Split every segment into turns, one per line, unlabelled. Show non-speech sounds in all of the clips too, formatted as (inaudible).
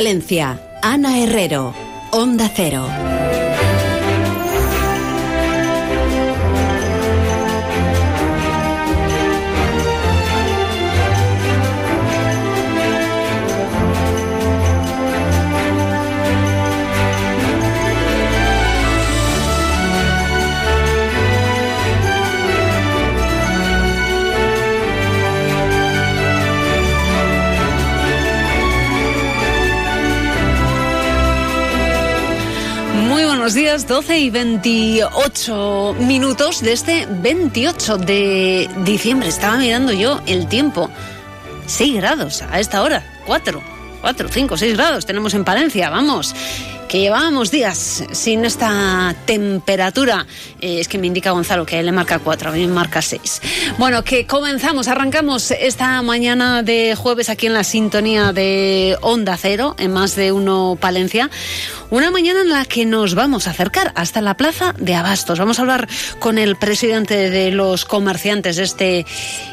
Palencia. Ana Herrero. Onda Cero.
Buenos días, 12 y 28 minutos de este 28 de diciembre. Estaba mirando yo el tiempo. 6 grados a esta hora, 4, 4, 5, 6 grados tenemos en Palencia, vamos que llevábamos días sin esta temperatura. Eh, es que me indica Gonzalo que él le marca 4, a mí me marca 6. Bueno, que comenzamos, arrancamos esta mañana de jueves aquí en la sintonía de Onda Cero, en más de uno Palencia. Una mañana en la que nos vamos a acercar hasta la plaza de Abastos. Vamos a hablar con el presidente de los comerciantes de este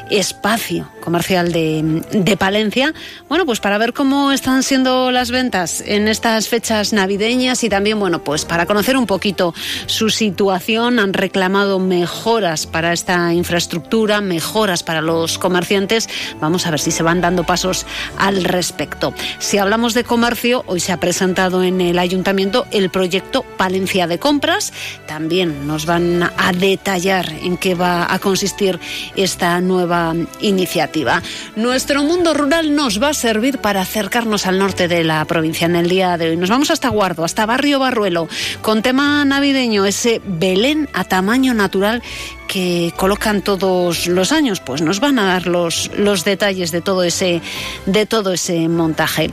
espacio comercial de, de, Palencia. Bueno, pues para ver cómo están siendo las ventas en estas fechas navideñas y también, bueno, pues para conocer un poquito su situación. Han reclamado mejoras para esta infraestructura, mejoras para los comerciantes. Vamos a ver si se van dando pasos al respecto. Si hablamos de comercio, hoy se ha presentado en el Ayuntamiento el proyecto Palencia de Compras. También nos van a detallar en qué va a consistir esta nueva iniciativa. Nuestro mundo rural nos va a servir para acercarnos al norte de la provincia en el día de hoy. Nos vamos hasta Hasta Barrio Barruelo, con tema navideño, ese Belén a tamaño natural que colocan todos los años, pues nos van a dar los, los detalles de todo ese, de todo ese montaje.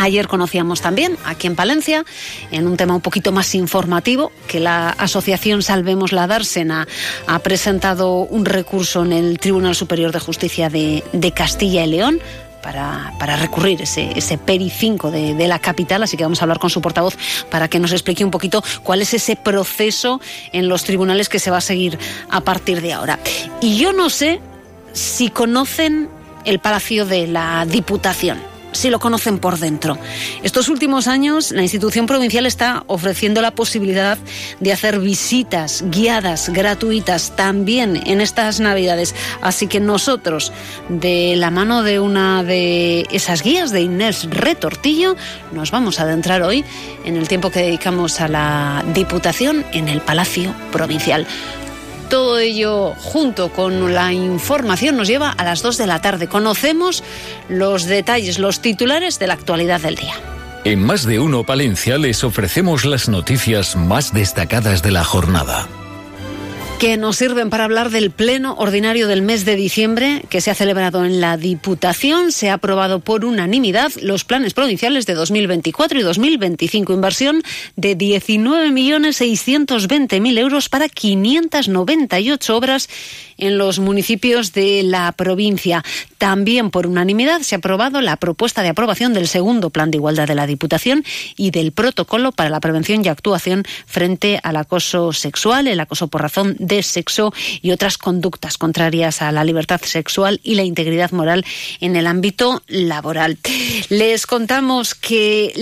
Ayer conocíamos también, aquí en Palencia, en un tema un poquito más informativo, que la Asociación Salvemos la Dársena ha presentado un recurso en el Tribunal Superior de Justicia de, Castilla y León para, recurrir ese, ese PERI 5 de, de, la capital, así que vamos a hablar con su portavoz para que nos explique un poquito cuál es ese proceso en los tribunales que se va a seguir a partir de ahora. Y yo no sé si conocen el Palacio de la Diputación si lo conocen por dentro. Estos últimos años, la institución provincial está ofreciendo la posibilidad de hacer visitas guiadas, gratuitas, también en estas Navidades. Así que nosotros, de la mano de una de esas guías de Inés Retortillo, nos vamos a adentrar hoy en el tiempo que dedicamos a la Diputación en el Palacio Provincial. Todo ello junto con la información nos lleva a las 2 de la tarde. Conocemos los detalles, los titulares de la actualidad del día.
En más de uno Palencia les ofrecemos las noticias más destacadas de la jornada
que nos sirven para hablar del pleno ordinario del mes de diciembre que se ha celebrado en la Diputación. Se ha aprobado por unanimidad los planes provinciales de 2024 y 2025. Inversión de 19.620.000 euros para 598 obras en los municipios de la provincia. También por unanimidad se ha aprobado la propuesta de aprobación del segundo Plan de Igualdad de la Diputación y del protocolo para la prevención y actuación frente al acoso sexual, el acoso por razón de sexo y otras conductas contrarias a la libertad sexual y la integridad moral en el ámbito laboral. Les contamos que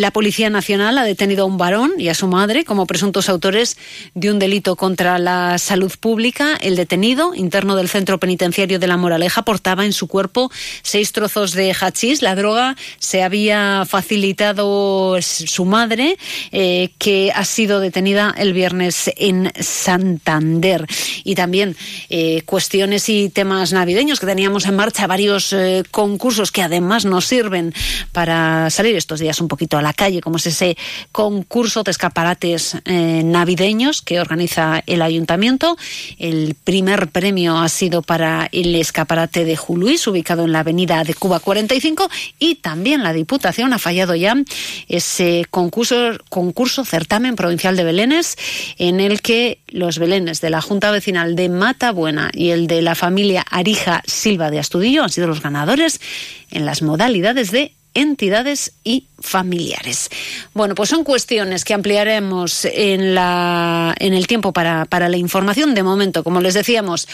la, Policía Nacional ha detenido a un varón y a su madre como presuntos autores de un delito contra la salud pública. El detenido, interno del centro penitenciario de La Moraleja, portaba en su cuerpo seis trozos de hachís. La droga se había facilitado su madre, eh, que ha sido detenida el viernes en San Santander. Y también eh, cuestiones y temas navideños que teníamos en marcha, varios eh, concursos que además nos sirven para salir estos días un poquito a la calle, como es ese concurso de escaparates navideños que organiza el ayuntamiento. El primer premio ha sido para el escaparate de Juluís, ubicado en la avenida de Cuba 45, y también la Diputación ha fallado ya ese concurso, concurso certamen provincial de Belénes, en el que los Belénes de la Junta Vecinal de Matabuena y el de la familia Arija Silva de Astudillo han sido los ganadores en las modalidades de entidades y familiares. Bueno, pues son cuestiones que ampliaremos en, la, en el tiempo para, para la información. De momento, como les decíamos,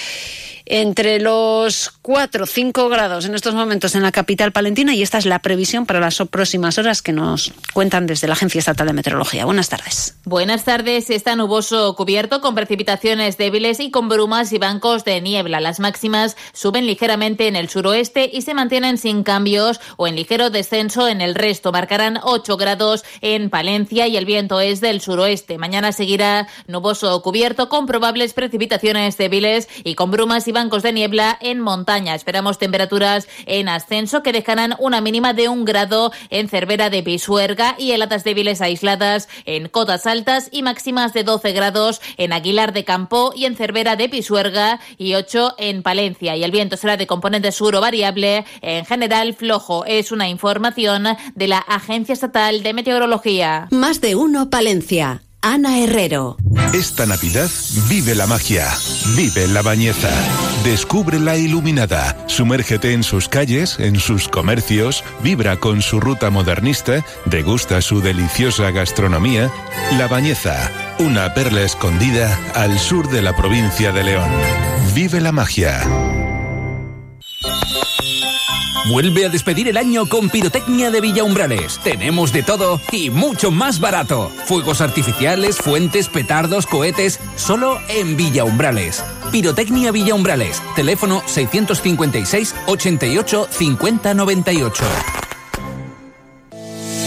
entre los 4 5 grados en estos momentos en la capital palentina y esta es la previsión para las próximas horas que nos cuentan desde la Agencia Estatal de Meteorología. Buenas tardes.
Buenas tardes. Está nuboso cubierto con precipitaciones débiles y con brumas y bancos de niebla. Las máximas suben ligeramente en el suroeste y se mantienen sin cambios o en ligero descenso en el resto. Marcarán 8 grados en Palencia y el viento es del suroeste. Mañana seguirá nuboso cubierto con probables precipitaciones débiles y con brumas y bancos de niebla en montaña. Esperamos temperaturas en ascenso que dejarán una mínima de un grado en Cervera de Pisuerga y heladas débiles aisladas en cotas altas y máximas de 12 grados en Aguilar de Campo y en Cervera de Pisuerga y 8 en Palencia. Y el viento será de componente sur o variable, en general flojo. Es una información de la Agencia Estatal de Meteorología.
Más de uno Palencia. Ana Herrero.
Esta Navidad vive la magia, vive la bañeza, descubre la iluminada, sumérgete en sus calles, en sus comercios, vibra con su ruta modernista, degusta su deliciosa gastronomía. La Bañeza, una perla escondida al sur de la provincia de León. Vive la magia.
Vuelve a despedir el año con Pirotecnia de Villa Umbrales. Tenemos de todo y mucho más barato. Fuegos artificiales, fuentes, petardos, cohetes, solo en Villa Umbrales. Pirotecnia Villa Umbrales. Teléfono 656 88 50 98.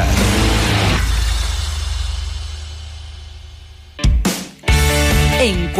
Yeah.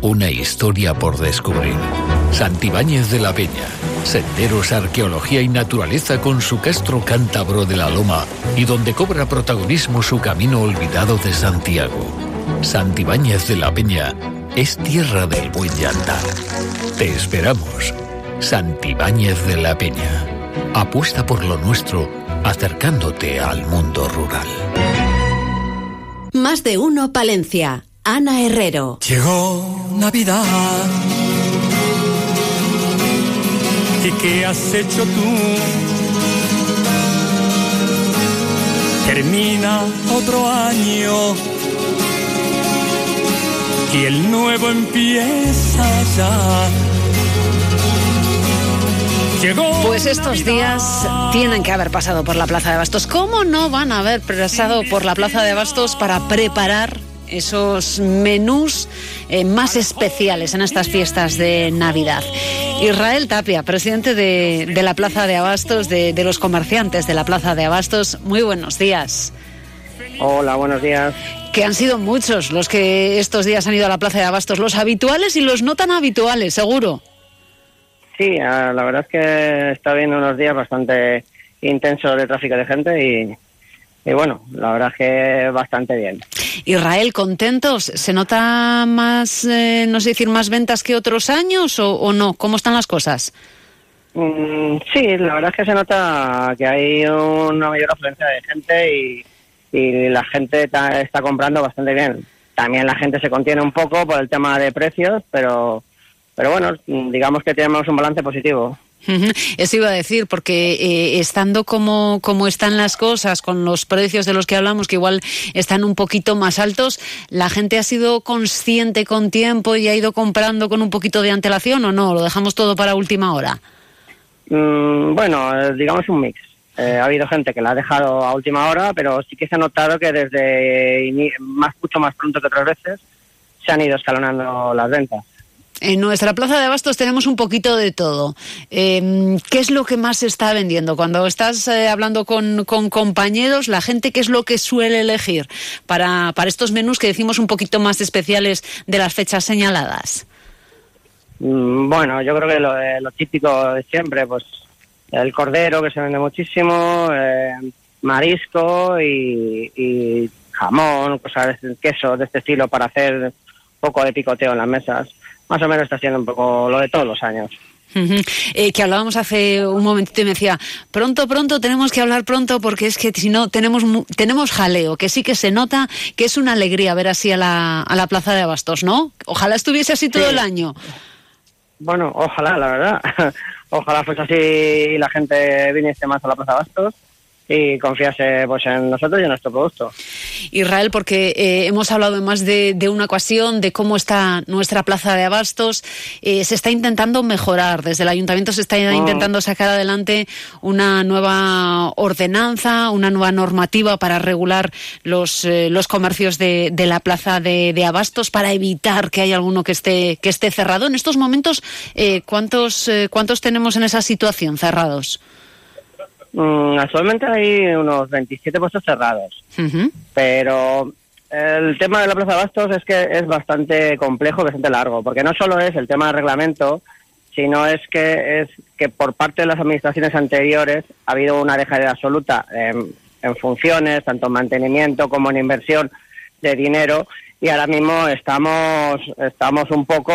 Una historia por descubrir. Santibáñez de la Peña. Senderos, arqueología y naturaleza con su castro cántabro de la Loma y donde cobra protagonismo su camino olvidado de Santiago. Santibáñez de la Peña es tierra del buen llantar. Te esperamos. Santibáñez de la Peña. Apuesta por lo nuestro, acercándote al mundo rural.
Más de uno Palencia. Ana Herrero.
Llegó Navidad. ¿Y qué has hecho tú? Termina otro año y el nuevo empieza ya. Llegó
Pues estos días tienen que haber pasado por la Plaza de Bastos. ¿Cómo no van a haber pasado por la Plaza de Bastos para preparar esos menús eh, más especiales en estas fiestas de Navidad? Israel Tapia, presidente de, de la Plaza de Abastos, de, de los comerciantes de la Plaza de Abastos, muy buenos días.
Hola, buenos días.
Que han sido muchos los que estos días han ido a la Plaza de Abastos, los habituales y los no tan habituales, seguro.
Sí, ah, la verdad es que está viendo unos días bastante intensos de tráfico de gente y, y bueno, la verdad es que bastante bien.
Israel, ¿contentos? ¿Se nota más, eh, no sé decir, más ventas que otros años o, o no? ¿Cómo están las cosas?
Mm, sí, la verdad es que se nota que hay una mayor afluencia de gente y, y la gente ta- está comprando bastante bien. También la gente se contiene un poco por el tema de precios, pero, pero bueno, digamos que tenemos un balance positivo.
Eso iba a decir, porque eh, estando como, como están las cosas, con los precios de los que hablamos, que igual están un poquito más altos, ¿la gente ha sido consciente con tiempo y ha ido comprando con un poquito de antelación o no? ¿Lo dejamos todo para última hora?
Mm, bueno, eh, digamos un mix. Eh, ha habido gente que la ha dejado a última hora, pero sí que se ha notado que desde más, mucho más pronto que otras veces se han ido escalonando las ventas.
En nuestra plaza de abastos tenemos un poquito de todo. Eh, ¿Qué es lo que más se está vendiendo? Cuando estás eh, hablando con, compañeros, la gente, ¿qué es lo que suele elegir para, para estos menús que decimos un poquito más especiales de las fechas señaladas?
Mm, Bueno, yo creo que lo, de- lo típico de siempre, pues el cordero que se vende muchísimo, eh, marisco y, y jamón, cosas de queso de este estilo para hacer un poco de picoteo en las mesas. Más o menos está siendo un poco lo de todos los años.
Eh, que hablábamos hace un momentito y me decía, pronto, pronto, tenemos que hablar pronto porque es que si no tenemos, tenemos jaleo, que sí que se nota que es una alegría ver así a la, a la plaza de abastos, ¿no? Ojalá estuviese así todo
Sí.
el año.
Bueno, ojalá, la verdad. (laughs) ojalá fuese así y la gente viniese más a la Plaza Bastos y confiase pues en nosotros y en nuestro producto.
Israel, porque eh, hemos hablado en más de, de una ocasión de cómo está nuestra plaza de abastos. Eh, se está intentando mejorar. Desde el ayuntamiento se está intentando sacar adelante una nueva ordenanza, una nueva normativa para regular los, eh, los comercios de, de la plaza de, de abastos para evitar que haya alguno que esté, que esté cerrado. En estos momentos, eh, ¿cuántos, eh, ¿cuántos tenemos en esa situación cerrados?
Mm, actualmente hay unos 27 puestos cerrados. Pero el tema de la Plaza de Bastos es que es bastante complejo, bastante largo, porque no solo es el tema del reglamento, sino es que es que por parte de las administraciones anteriores ha habido una dejadez absoluta en, en funciones, tanto en mantenimiento como en inversión de dinero, y ahora mismo estamos estamos un poco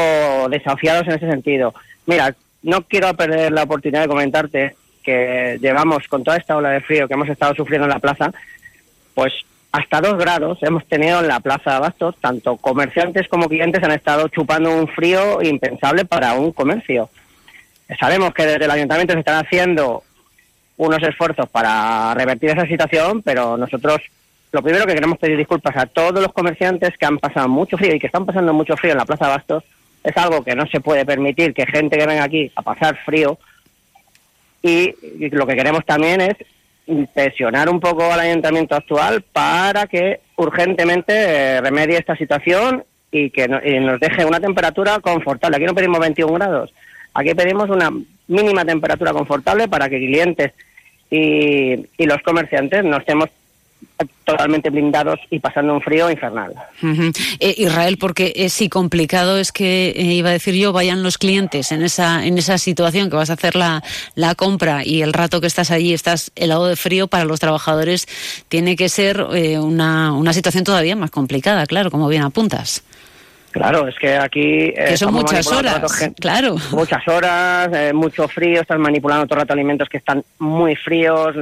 desafiados en ese sentido. Mira, no quiero perder la oportunidad de comentarte que llevamos con toda esta ola de frío que hemos estado sufriendo en la plaza, pues hasta dos grados hemos tenido en la Plaza de Abastos, tanto comerciantes como clientes han estado chupando un frío impensable para un comercio. Sabemos que desde el ayuntamiento se están haciendo unos esfuerzos para revertir esa situación, pero nosotros lo primero que queremos pedir disculpas a todos los comerciantes que han pasado mucho frío y que están pasando mucho frío en la Plaza de Abastos. Es algo que no se puede permitir que gente que venga aquí a pasar frío y, lo que queremos también es presionar un poco al ayuntamiento actual para que urgentemente eh, remedie esta situación y que nos deje una temperatura confortable. Aquí no pedimos 21 grados, aquí pedimos una mínima temperatura confortable para que clientes y, y los comerciantes no estemos totalmente blindados y pasando un frío infernal.
Eh, Israel, porque eh, sí complicado es que, eh, iba a decir yo, vayan los clientes en esa, en esa situación que vas a hacer la, la compra y el rato que estás allí estás helado de frío, para los trabajadores tiene que ser eh, una, una situación todavía más complicada, claro, como bien apuntas.
Claro, es que aquí... eh,
Que son muchas horas,
rato
claro.
Muchas horas, eh, mucho frío, estás manipulando todo el rato alimentos que están muy fríos.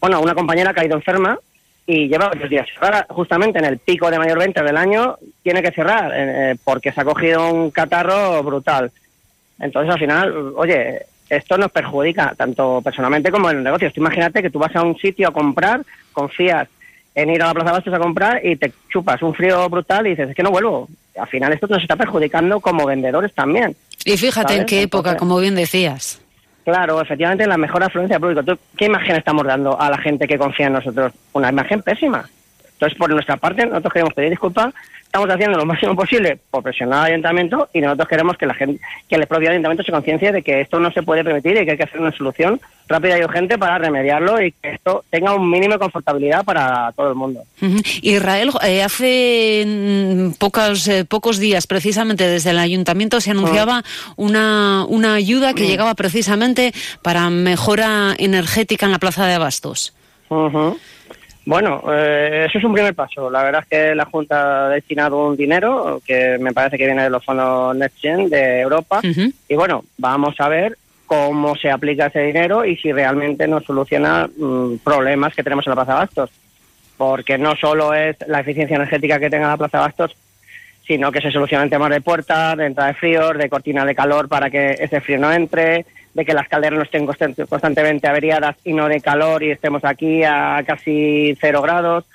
Bueno, una compañera ha caído enferma y lleva varios días cerrada. Justamente en el pico de mayor venta del año tiene que cerrar eh, eh, porque se ha cogido un catarro brutal. Entonces, al final, oye, esto nos perjudica tanto personalmente como en el negocio. Tú imagínate que tú vas a un sitio a comprar, confías en ir a la Plaza Bastos a comprar y te chupas un frío brutal y dices, es que no vuelvo. Al final esto nos está perjudicando como vendedores también.
Y fíjate en qué época,
Entonces-
como bien decías.
Claro, efectivamente, la mejor afluencia. ¿Tú ¿Qué imagen estamos dando a la gente que confía en nosotros? Una imagen pésima. Entonces, por nuestra parte, nosotros queremos pedir disculpas. Estamos haciendo lo máximo posible por presionar al ayuntamiento y nosotros queremos que la gente, que el propio ayuntamiento se conciencie de que esto no se puede permitir y que hay que hacer una solución rápida y urgente para remediarlo y que esto tenga un mínimo de confortabilidad para todo el mundo.
Israel, eh, hace mm, pocos, eh, pocos días, precisamente desde el ayuntamiento, se anunciaba una, una ayuda que llegaba precisamente para mejora energética en la plaza de Abastos.
Bueno, eh, eso es un primer paso. La verdad es que la Junta ha destinado un dinero que me parece que viene de los fondos NextGen de Europa. Y bueno, vamos a ver cómo se aplica ese dinero y si realmente nos soluciona mm, problemas que tenemos en la Plaza de Bastos. Porque no solo es la eficiencia energética que tenga la Plaza de Bastos, sino que se solucionan temas de puertas, de entrada de frío, de cortina de calor para que ese frío no entre, de que las calderas no estén constantemente averiadas y no de calor y estemos aquí a casi cero grados.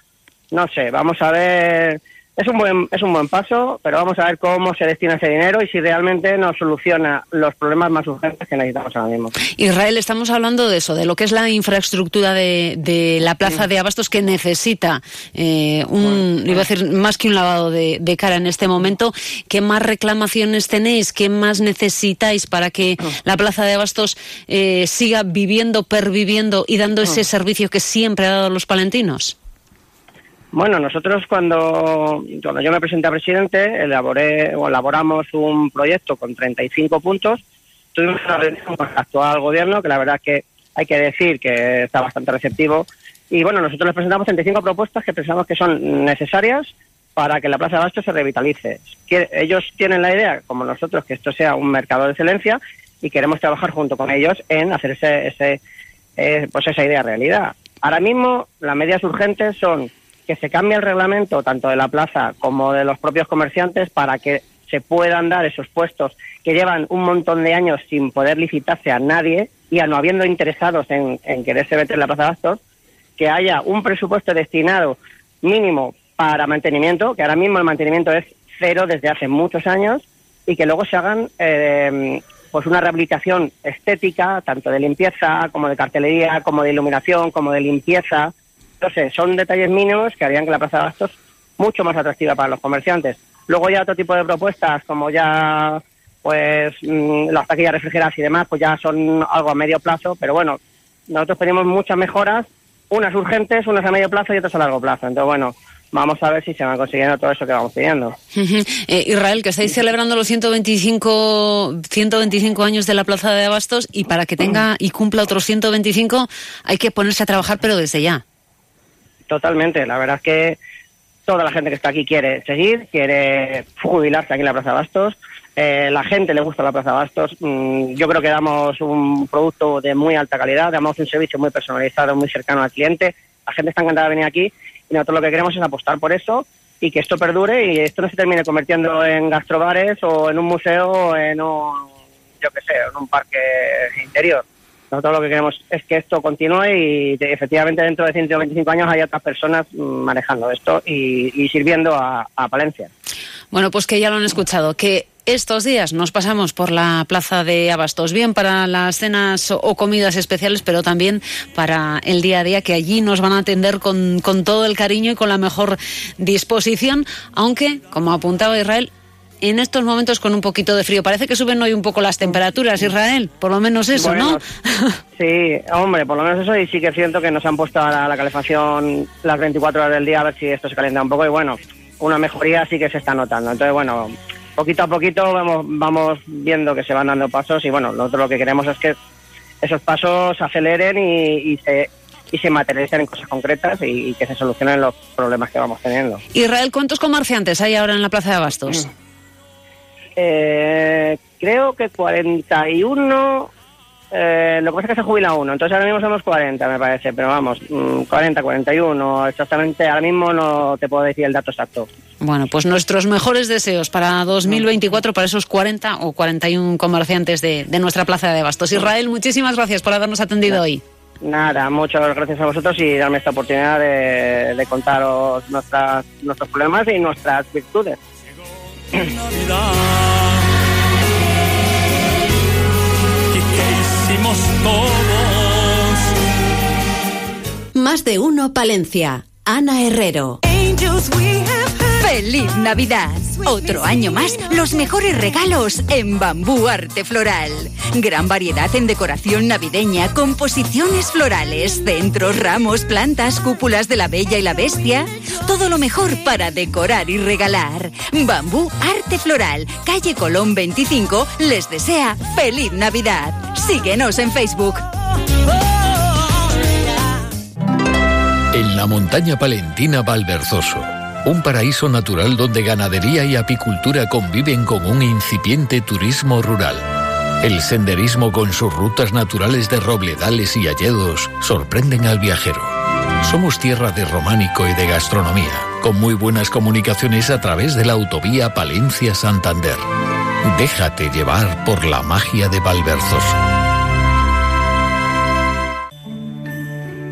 No sé, vamos a ver es un buen es un buen paso, pero vamos a ver cómo se destina ese dinero y si realmente nos soluciona los problemas más urgentes que necesitamos ahora mismo.
Israel, estamos hablando de eso, de lo que es la infraestructura de, la plaza de Abastos que necesita eh, un, iba a decir, más que un lavado de, cara en este momento. ¿Qué más reclamaciones tenéis? ¿Qué más necesitáis para que la plaza de Abastos eh, siga viviendo, perviviendo y dando ese servicio que siempre ha dado a los palentinos?
Bueno, nosotros cuando, cuando yo me presenté a presidente, elaboré o elaboramos un proyecto con 35 puntos. Tuvimos una reunión con el actual gobierno, que la verdad es que hay que decir que está bastante receptivo. Y bueno, nosotros les presentamos 35 propuestas que pensamos que son necesarias para que la Plaza de Bastos se revitalice. ellos tienen la idea, como nosotros, que esto sea un mercado de excelencia y queremos trabajar junto con ellos en hacer ese, eh, pues esa idea realidad. Ahora mismo las medidas urgentes son que se cambie el reglamento tanto de la plaza como de los propios comerciantes para que se puedan dar esos puestos que llevan un montón de años sin poder licitarse a nadie y a no habiendo interesados en, quererse meter en la plaza de Astor, que haya un presupuesto destinado mínimo para mantenimiento, que ahora mismo el mantenimiento es cero desde hace muchos años, y que luego se hagan eh, pues una rehabilitación estética, tanto de limpieza como de cartelería, como de iluminación, como de limpieza, no sé, son detalles mínimos que harían que la Plaza de Bastos mucho más atractiva para los comerciantes. Luego ya otro tipo de propuestas, como ya pues mm, las taquillas refrigeradas y demás, pues ya son algo a medio plazo, pero bueno, nosotros tenemos muchas mejoras, unas urgentes, unas a medio plazo y otras a largo plazo. Entonces, bueno, vamos a ver si se van consiguiendo todo eso que vamos pidiendo. (laughs)
Eh, Israel, que estáis celebrando los 125, 125 años de la Plaza de Abastos y para que tenga y cumpla otros 125 hay que ponerse a trabajar, pero desde ya.
Totalmente, la verdad es que toda la gente que está aquí quiere seguir, quiere jubilarse aquí en la Plaza Bastos. Eh, la gente le gusta la Plaza Bastos. Mm, yo creo que damos un producto de muy alta calidad, damos un servicio muy personalizado, muy cercano al cliente. La gente está encantada de venir aquí y nosotros lo que queremos es apostar por eso y que esto perdure y esto no se termine convirtiendo en gastrobares o en un museo o en un, yo sé, en un parque interior. Nosotros lo que queremos es que esto continúe y efectivamente dentro de 125 años haya otras personas mm, manejando esto y, sirviendo a, Palencia.
Bueno, pues que ya lo han escuchado, que estos días nos pasamos por la plaza de Abastos, bien para las cenas o comidas especiales, pero también para el día a día, que allí nos van a atender con, con todo el cariño y con la mejor disposición, aunque, como apuntaba Israel, en estos momentos con un poquito de frío. Parece que suben hoy un poco las temperaturas, Israel, por lo menos eso, ¿no? (laughs)
sí, hombre, por lo menos eso y sí que siento que nos han puesto a la, calefacción las 24 horas del día a ver si esto se calienta un poco y bueno, una mejoría sí que se está notando. Entonces, bueno, poquito a poquito vamos, vamos viendo que se van dando pasos y bueno, nosotros lo que queremos es que esos pasos aceleren y, se y se materialicen en cosas concretas y, que se solucionen los problemas que vamos teniendo.
Israel, ¿cuántos comerciantes hay ahora en la Plaza de Abastos? Mm.
Eh, creo que 41. Eh, lo que pasa es que se jubila uno, entonces ahora mismo somos 40, me parece, pero vamos, 40, mm, 41, exactamente, ahora mismo no te puedo decir el dato exacto.
Bueno, pues nuestros mejores deseos para 2024 para esos 40 o 41 comerciantes de, nuestra plaza de Bastos. Israel, muchísimas gracias por habernos atendido hoy.
Nada, muchas gracias a vosotros y darme esta oportunidad de, de contaros nuestras, nuestros problemas y nuestras virtudes. Navidad.
¿Y qué hicimos todos?
Más de uno, Palencia. Ana Herrero. ¡Feliz Navidad! Otro año más, los mejores regalos en Bambú Arte Floral. Gran variedad en decoración navideña, composiciones florales, centros, ramos, plantas, cúpulas de la Bella y la Bestia. Todo lo mejor para decorar y regalar. Bambú Arte Floral, calle Colón 25, les desea feliz Navidad. Síguenos en Facebook.
en la montaña palentina Valverzoso. Un paraíso natural donde ganadería y apicultura conviven con un incipiente turismo rural. El senderismo con sus rutas naturales de robledales y alledos sorprenden al viajero. Somos tierra de románico y de gastronomía, con muy buenas comunicaciones a través de la autovía Palencia-Santander. Déjate llevar por la magia de Valverzoso.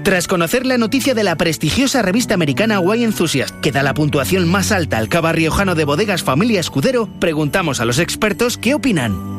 Tras conocer la noticia de la prestigiosa revista americana Wine Enthusiast, que da la puntuación más alta al cava riojano de bodegas Familia Escudero, preguntamos a los expertos qué opinan.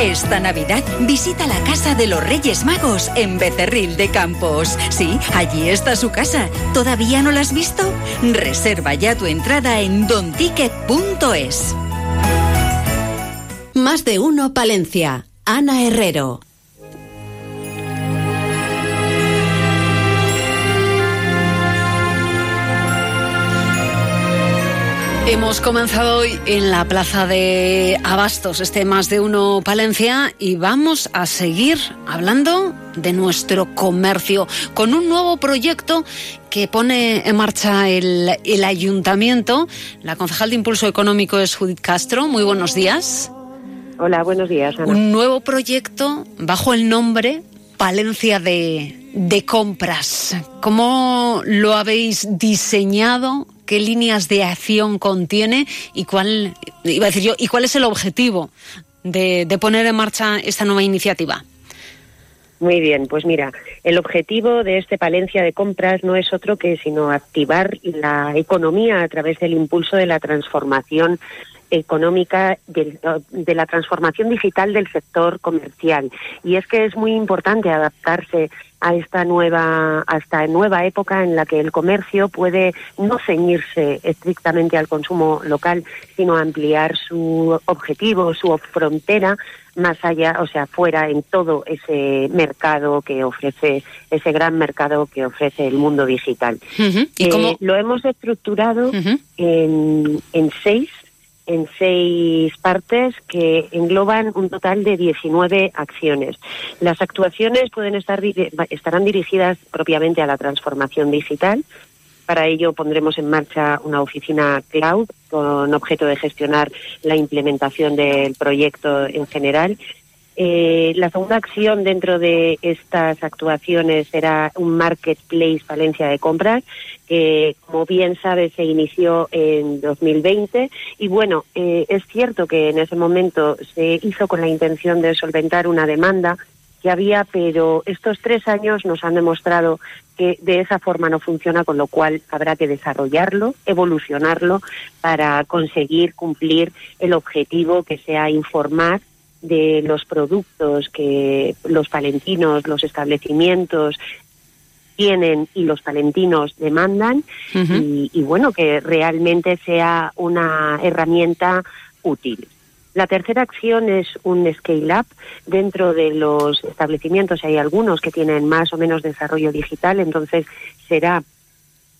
Esta Navidad visita la casa de los Reyes Magos en Becerril de Campos. Sí, allí está su casa. ¿Todavía no la has visto? Reserva ya tu entrada en donticket.es.
Más de uno Palencia. Ana Herrero.
Hemos comenzado hoy en la plaza de Abastos, este más de uno Palencia, y vamos a seguir hablando de nuestro comercio con un nuevo proyecto que pone en marcha el, el ayuntamiento. La concejal de Impulso Económico es Judith Castro. Muy buenos días.
Hola, buenos días. Ana.
Un nuevo proyecto bajo el nombre Palencia de, de compras. ¿Cómo lo habéis diseñado? Qué líneas de acción contiene y cuál, iba a decir yo, y cuál es el objetivo de, de poner en marcha esta nueva iniciativa.
Muy bien, pues mira, el objetivo de este Palencia de compras no es otro que sino activar la economía a través del impulso de la transformación económica de, de, la transformación digital del sector comercial. Y es que es muy importante adaptarse a esta nueva, a esta nueva época en la que el comercio puede no ceñirse estrictamente al consumo local, sino ampliar su objetivo, su frontera más allá, o sea, fuera en todo ese mercado que ofrece, ese gran mercado que ofrece el mundo digital.
Uh -huh. ¿Y?
Eh, lo hemos estructurado uh -huh. en, en seis en seis partes que engloban un total de 19 acciones. Las actuaciones pueden estar estarán dirigidas propiamente a la transformación digital. Para ello pondremos en marcha una oficina cloud con objeto de gestionar la implementación del proyecto en general eh, la segunda acción dentro de estas actuaciones será un marketplace Valencia de compras que, como bien sabes, se inició en 2020 y bueno, eh, es cierto que en ese momento se hizo con la intención de solventar una demanda que había, pero estos tres años nos han demostrado que de esa forma no funciona, con lo cual habrá que desarrollarlo, evolucionarlo para conseguir cumplir el objetivo que sea informar de los productos que los palentinos, los establecimientos tienen y los palentinos demandan uh -huh. y, y, bueno, que realmente sea una herramienta útil. La tercera acción es un scale-up. Dentro de los establecimientos hay algunos que tienen más o menos desarrollo digital, entonces será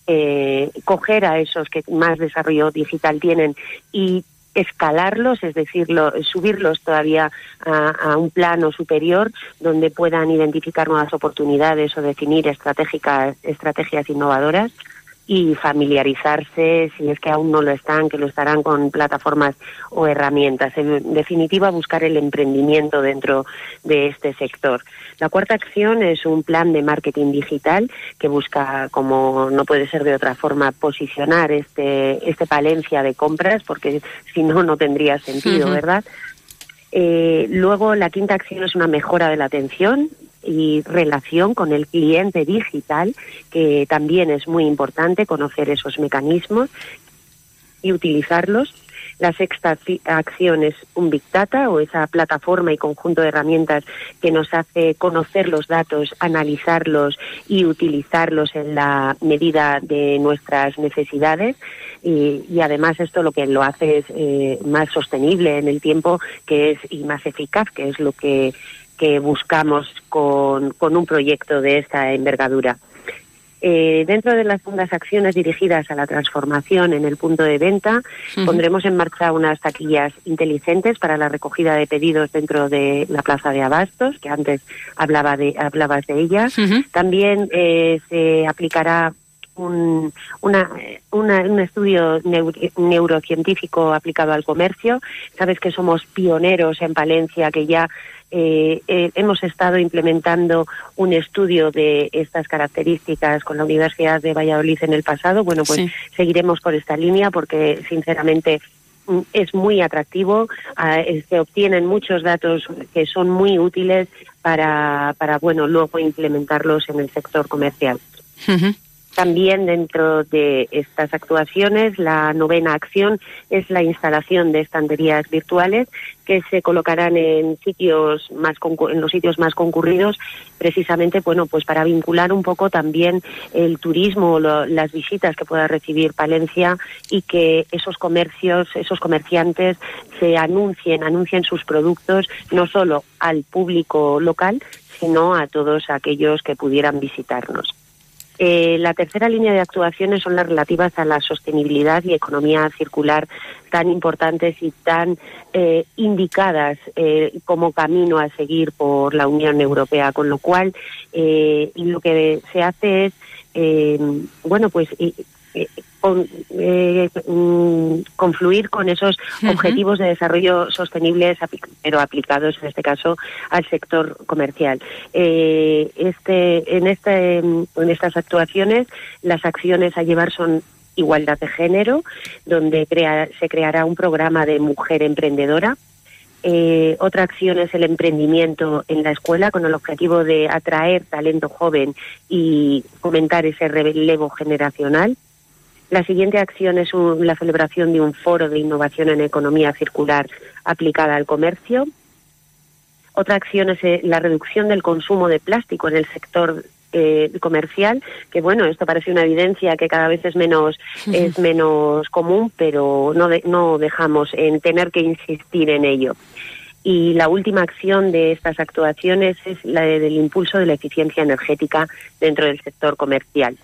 eh, coger a esos que más desarrollo digital tienen y escalarlos, es decir, lo, subirlos todavía a, a, un plano superior donde puedan identificar nuevas oportunidades o definir estratégicas, estrategias innovadoras y familiarizarse, si es que aún no lo están, que lo estarán con plataformas o herramientas. En definitiva, buscar el emprendimiento dentro de este sector. La cuarta acción es un plan de marketing digital que busca, como no puede ser de otra forma, posicionar este, este Palencia de compras, porque si no, no tendría sentido, uh -huh. ¿verdad? Eh, luego, la quinta acción es una mejora de la atención y relación con el cliente digital, que también es muy importante conocer esos mecanismos y utilizarlos. La sexta acción es un Big Data o esa plataforma y conjunto de herramientas que nos hace conocer los datos, analizarlos y utilizarlos en la medida de nuestras necesidades. y, además esto lo que lo hace es eh, más sostenible en el tiempo que es y más eficaz, que es lo que, que buscamos con, con un proyecto de esta envergadura. Eh, dentro de las segundas acciones dirigidas a la transformación en el punto de venta, pondremos en marcha unas taquillas inteligentes para la recogida de pedidos dentro de la plaza de abastos, que antes hablaba de, hablabas de ella. También eh, se aplicará un, una, un estudio neurocientífico aplicado al comercio. Sabes que somos pioneros en Palencia, que ya eh, eh, hemos estado implementando un estudio de estas características con la Universidad de Valladolid en el pasado. Bueno, pues seguiremos por esta línea porque, sinceramente, mm, es muy atractivo, ah, se obtienen muchos datos que son muy útiles para, para bueno, luego implementarlos en el sector comercial. También dentro de estas actuaciones, la novena acción es la instalación de estanterías virtuales que se colocarán en sitios más en los sitios más concurridos, precisamente bueno pues para vincular un poco también el turismo, las visitas que pueda recibir Palencia y que esos comercios, esos comerciantes se anuncien, anuncien sus productos no solo al público local, sino a todos aquellos que pudieran visitarnos. Eh, la tercera línea de actuaciones son las relativas a la sostenibilidad y economía circular tan importantes y tan eh, indicadas eh, como camino a seguir por la Unión Europea, con lo cual lo que se hace es bueno pues con, eh, mm, confluir con esos objetivos de desarrollo sostenibles, pero aplicados en este caso al sector comercial. Eh, este, en, este, en estas actuaciones, las acciones a llevar son igualdad de género, donde crea, se creará un programa de mujer emprendedora. Eh, otra acción es el emprendimiento en la escuela con el objetivo de atraer talento joven y fomentar ese relevo generacional. La siguiente acción es la celebración de un foro de innovación en economía circular aplicada al comercio. Otra acción es eh, la reducción del consumo de plástico en el sector eh, comercial, que bueno, esto parece una evidencia que cada vez es menos, (laughs) es menos común, pero no, no dejamos en tener que insistir en ello. Y la última acción de estas actuaciones es la del impulso de la eficiencia energética dentro del sector comercial.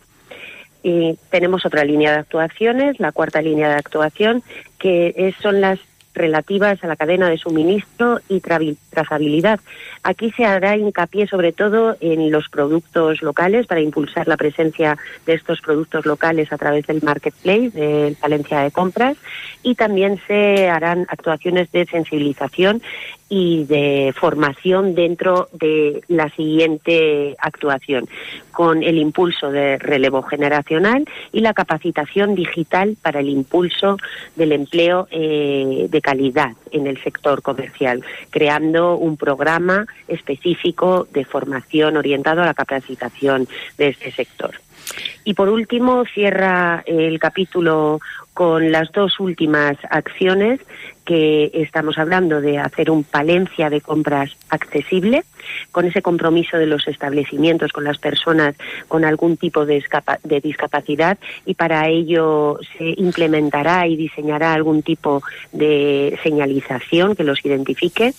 Y tenemos otra línea de actuaciones, la cuarta línea de actuación, que son las relativas a la cadena de suministro y trazabilidad. Aquí se hará hincapié sobre todo en los productos locales para impulsar la presencia de estos productos locales a través del marketplace de Valencia de Compras y también se harán actuaciones de sensibilización y de formación dentro de la siguiente actuación, con el impulso de relevo generacional y la capacitación digital para el impulso del empleo eh, de calidad en el sector comercial, creando un programa específico de formación orientado a la capacitación de este sector. Y por último, cierra el capítulo con las dos últimas acciones que estamos hablando de hacer un Palencia de compras accesible, con ese compromiso de los establecimientos con las personas con algún tipo de, discapacidad y para ello se implementará y diseñará algún tipo de señalización que los identifique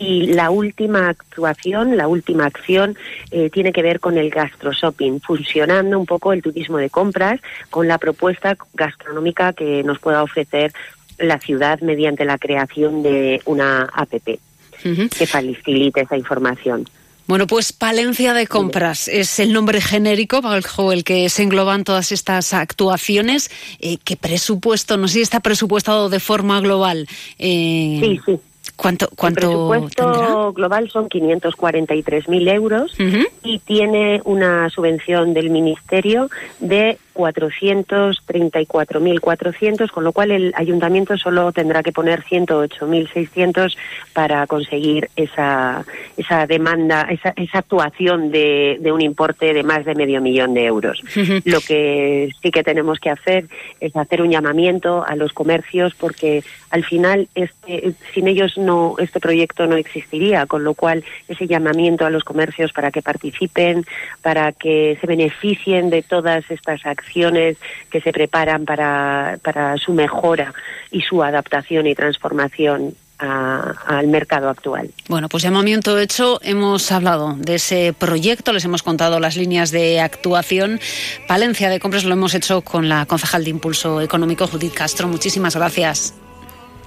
y la última actuación, la última acción, eh, tiene que ver con el gastroshopping, funcionando un poco el turismo de compras con la propuesta gastronómica que nos pueda ofrecer la ciudad mediante la creación de una APP que facilite esa información.
Bueno, pues Palencia de Compras es el nombre genérico bajo el que se engloban todas estas actuaciones. Eh, ¿Qué presupuesto? No sé si está presupuestado de forma global.
Eh, sí, sí.
¿Cuánto, cuánto
El presupuesto global son 543.000 euros y tiene una subvención del Ministerio de 434.400, con lo cual el ayuntamiento solo tendrá que poner 108.600 para conseguir esa, esa demanda, esa, esa actuación de, de, un importe de más de medio millón de euros. Lo que sí que tenemos que hacer es hacer un llamamiento a los comercios porque al final este, sin ellos no este proyecto no existiría con lo cual ese llamamiento a los comercios para que participen, para que se beneficien de todas estas acciones que se preparan para, para su mejora y su adaptación y transformación al mercado actual.
Bueno, pues llamamiento hecho, hemos hablado de ese proyecto, les hemos contado las líneas de actuación. Palencia de Compras lo hemos hecho con la concejal de Impulso Económico, Judith Castro. Muchísimas gracias.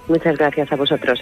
Muchas gracias a vosotros.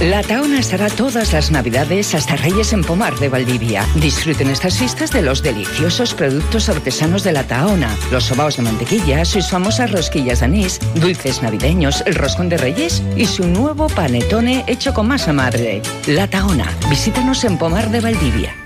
La Taona estará todas las Navidades hasta Reyes en Pomar de Valdivia. Disfruten estas fiestas de los deliciosos productos artesanos de la Taona, los sobaos de mantequilla, sus famosas rosquillas de anís, dulces navideños, el roscón de Reyes y su nuevo panetone hecho con masa madre. La Taona. Visítanos en Pomar de Valdivia.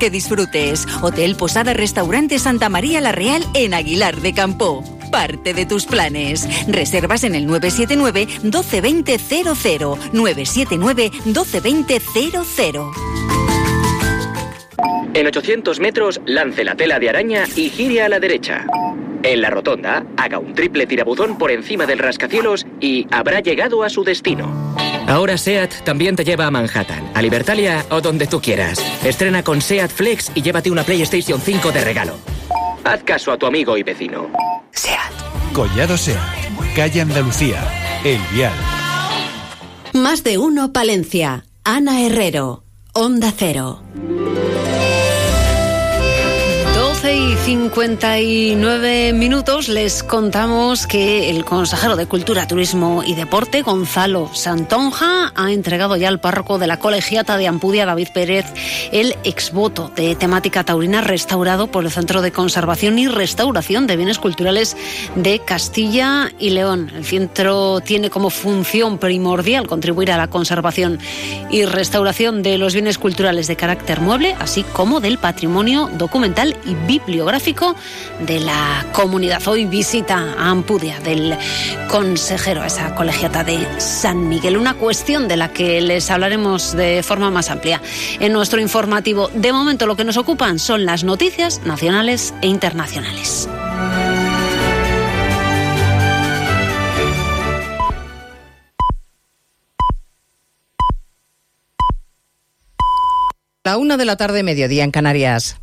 que disfrutes. Hotel Posada Restaurante Santa María La Real en Aguilar de Campo. Parte de tus planes. Reservas en el 979 1220 00. 979 1220 00.
En 800 metros, lance la tela de araña y gire a la derecha. En la rotonda, haga un triple tirabuzón por encima del rascacielos y habrá llegado a su destino. Ahora SEAT también te lleva a Manhattan, a Libertalia o donde tú quieras. Estrena con SEAT Flex y llévate una PlayStation 5 de regalo. Haz caso a tu amigo y vecino.
SEAT. Collado SEAT. Calle Andalucía. El Vial.
Más de uno, Palencia. Ana Herrero. Onda Cero.
12 y 59 minutos les contamos que el consejero de Cultura, Turismo y Deporte, Gonzalo Santonja, ha entregado ya al párroco de la colegiata de Ampudia, David Pérez, el exvoto de temática taurina restaurado por el Centro de Conservación y Restauración de Bienes Culturales de Castilla y León. El centro tiene como función primordial contribuir a la conservación y restauración de los bienes culturales de carácter mueble, así como del patrimonio documental y bibliográfico de la comunidad. Hoy visita a Ampudia del consejero esa colegiata de San Miguel, una cuestión de la que les hablaremos de forma más amplia en nuestro informativo. De momento lo que nos ocupan son las noticias nacionales e internacionales.
La una de la tarde, mediodía en Canarias.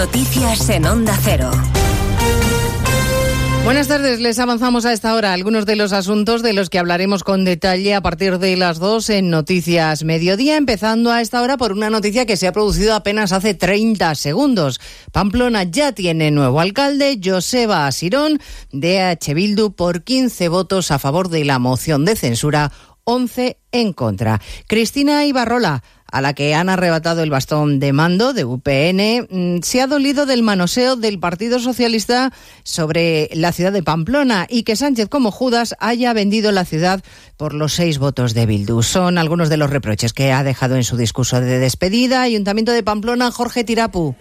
Noticias en Onda Cero.
Buenas tardes, les avanzamos a esta hora algunos de los asuntos de los que hablaremos con detalle a partir de las dos en Noticias Mediodía, empezando a esta hora por una noticia que se ha producido apenas hace 30 segundos. Pamplona ya tiene nuevo alcalde, Joseba Asirón, de H. Bildu, por 15 votos a favor de la moción de censura, 11 en contra. Cristina Ibarrola a la que han arrebatado el bastón de mando de UPN, mm, se ha dolido del manoseo del Partido Socialista sobre la ciudad de Pamplona y que Sánchez, como Judas, haya vendido la ciudad por los seis votos de Bildu. Son algunos de los reproches que ha dejado en su discurso de despedida. Ayuntamiento de Pamplona, Jorge Tirapu.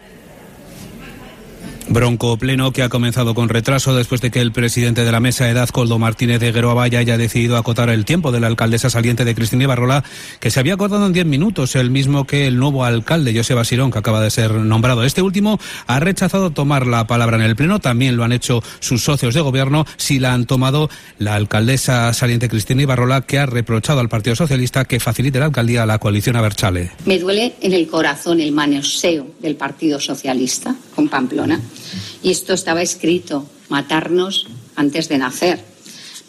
Bronco pleno que ha comenzado con retraso después de que el presidente de la mesa, Edad Coldo Martínez de Gueroabaya, haya decidido acotar el tiempo de la alcaldesa saliente de Cristina Ibarrola, que se había acordado en diez minutos, el mismo que el nuevo alcalde, José Sirón, que acaba de ser nombrado. Este último ha rechazado tomar la palabra en el pleno, también lo han hecho sus socios de gobierno, si la han tomado la alcaldesa saliente Cristina Ibarrola, que ha reprochado al Partido Socialista que facilite la alcaldía a la coalición Aberchale.
Me duele en el corazón el manoseo del Partido Socialista con Pamplona y esto estaba escrito, matarnos antes de nacer.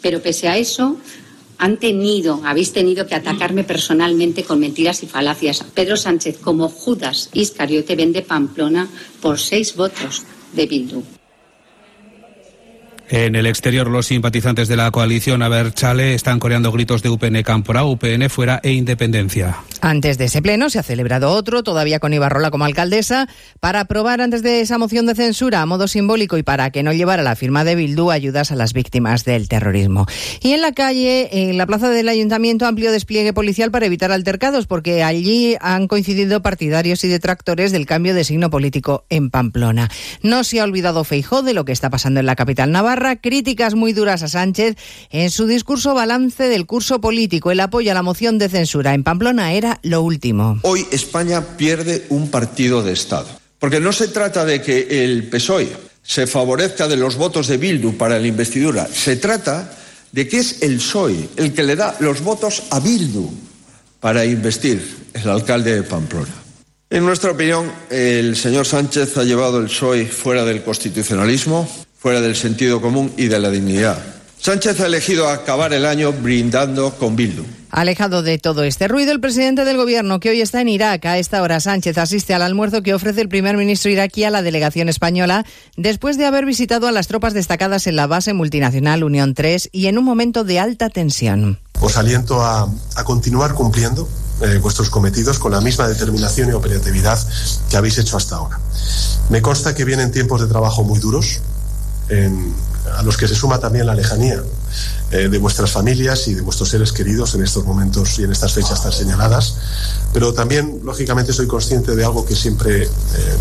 Pero pese a eso, han tenido, habéis tenido que atacarme personalmente con mentiras y falacias. Pedro Sánchez, como Judas Iscariote, vende Pamplona por seis votos de Bildu.
En el exterior, los simpatizantes de la coalición Aberchale están coreando gritos de UPN Campora, UPN fuera e independencia.
Antes de ese pleno se ha celebrado otro, todavía con Ibarrola como alcaldesa, para aprobar antes de esa moción de censura a modo simbólico y para que no llevara la firma de Bildu ayudas a las víctimas del terrorismo. Y en la calle, en la plaza del ayuntamiento, amplio despliegue policial para evitar altercados, porque allí han coincidido partidarios y detractores del cambio de signo político en Pamplona. No se ha olvidado Feijó de lo que está pasando en la capital navarra críticas muy duras a Sánchez en su discurso balance del curso político. El apoyo a la moción de censura en Pamplona era lo último.
Hoy España pierde un partido de Estado. Porque no se trata de que el PSOE se favorezca de los votos de Bildu para la investidura. Se trata de que es el PSOE el que le da los votos a Bildu para investir el alcalde de Pamplona. En nuestra opinión, el señor Sánchez ha llevado el PSOE fuera del constitucionalismo, fuera del sentido común y de la dignidad. Sánchez ha elegido acabar el año brindando con Bildu.
Alejado de todo este ruido, el presidente del gobierno, que hoy está en Irak, a esta hora Sánchez asiste al almuerzo que ofrece el primer ministro iraquí a la delegación española, después de haber visitado a las tropas destacadas en la base multinacional Unión 3 y en un momento de alta tensión.
Os aliento a, a continuar cumpliendo eh, vuestros cometidos con la misma determinación y operatividad que habéis hecho hasta ahora. Me consta que vienen tiempos de trabajo muy duros, en, a los que se suma también la lejanía eh, de vuestras familias y de vuestros seres queridos en estos momentos y en estas fechas tan señaladas. Pero también, lógicamente, soy consciente de algo que siempre eh,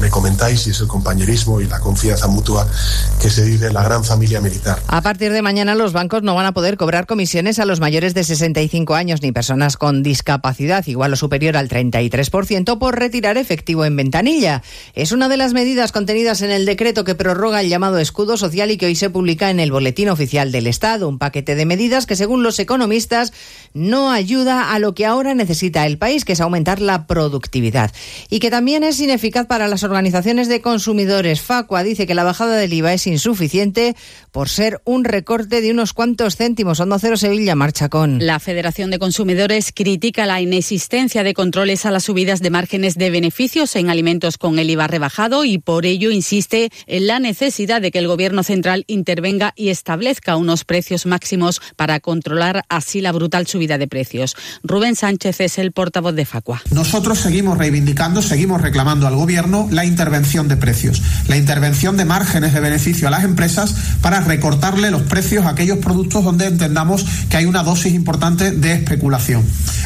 me comentáis y es el compañerismo y la confianza mutua que se vive en la gran familia militar.
A partir de mañana los bancos no van a poder cobrar comisiones a los mayores de 65 años ni personas con discapacidad igual o superior al 33% por retirar efectivo en ventanilla. Es una de las medidas contenidas en el decreto que prorroga el llamado escudo social y que hoy se publica en el Boletín Oficial del Estado, un paquete de medidas que según los economistas no ayuda a lo que ahora necesita el país, que es aumentar la productividad. Y que también es ineficaz para las organizaciones de consumidores. Facua dice que la bajada del IVA es insuficiente por ser un recorte de unos cuantos céntimos. Onda Cero Sevilla marcha con.
La Federación de Consumidores critica la inexistencia de controles a las subidas de márgenes de beneficios en alimentos con el IVA rebajado y por ello insiste en la necesidad de que el Gobierno central intervenga y establezca unos precios máximos para controlar así la brutal subida de precios. Rubén Sánchez es el portavoz de Facua.
Nosotros seguimos reivindicando, seguimos reclamando al Gobierno la intervención de precios, la intervención de márgenes de beneficio a las empresas para recortarle los precios a aquellos productos donde entendamos que hay una dosis importante de especulación.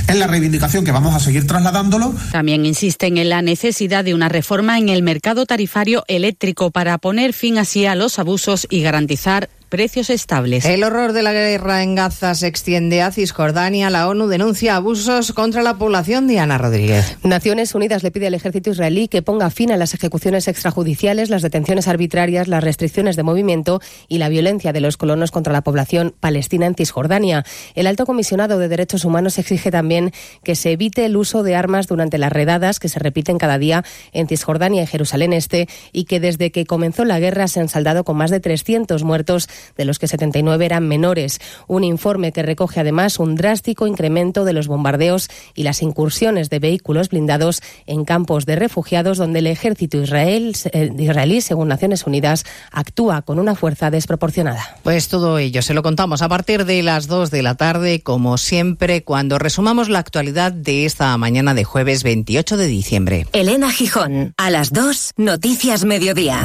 Es la reivindicación que vamos a seguir trasladándolo.
También insisten en la necesidad de una reforma en el mercado tarifario eléctrico para poner fin así a los abusos y garantizar precios estables.
El horror de la guerra en Gaza se extiende a Cisjordania. La ONU denuncia abusos contra la población. Diana Rodríguez.
Naciones Unidas le pide al ejército israelí que ponga fin a las ejecuciones extrajudiciales, las detenciones arbitrarias, las restricciones de movimiento y la violencia de los colonos contra la población palestina en Cisjordania. El alto comisionado de derechos humanos exige también que se evite el uso de armas durante las redadas que se repiten cada día en Cisjordania y Jerusalén Este y que desde que comenzó la guerra se han saldado con más de 300 muertos de los que 79 eran menores. Un informe que recoge además un drástico incremento de los bombardeos y las incursiones de vehículos blindados en campos de refugiados donde el ejército israel, eh, israelí, según Naciones Unidas, actúa con una fuerza desproporcionada.
Pues todo ello se lo contamos a partir de las 2 de la tarde, como siempre, cuando resumamos la actualidad de esta mañana de jueves 28 de diciembre.
Elena Gijón, a las 2, Noticias Mediodía.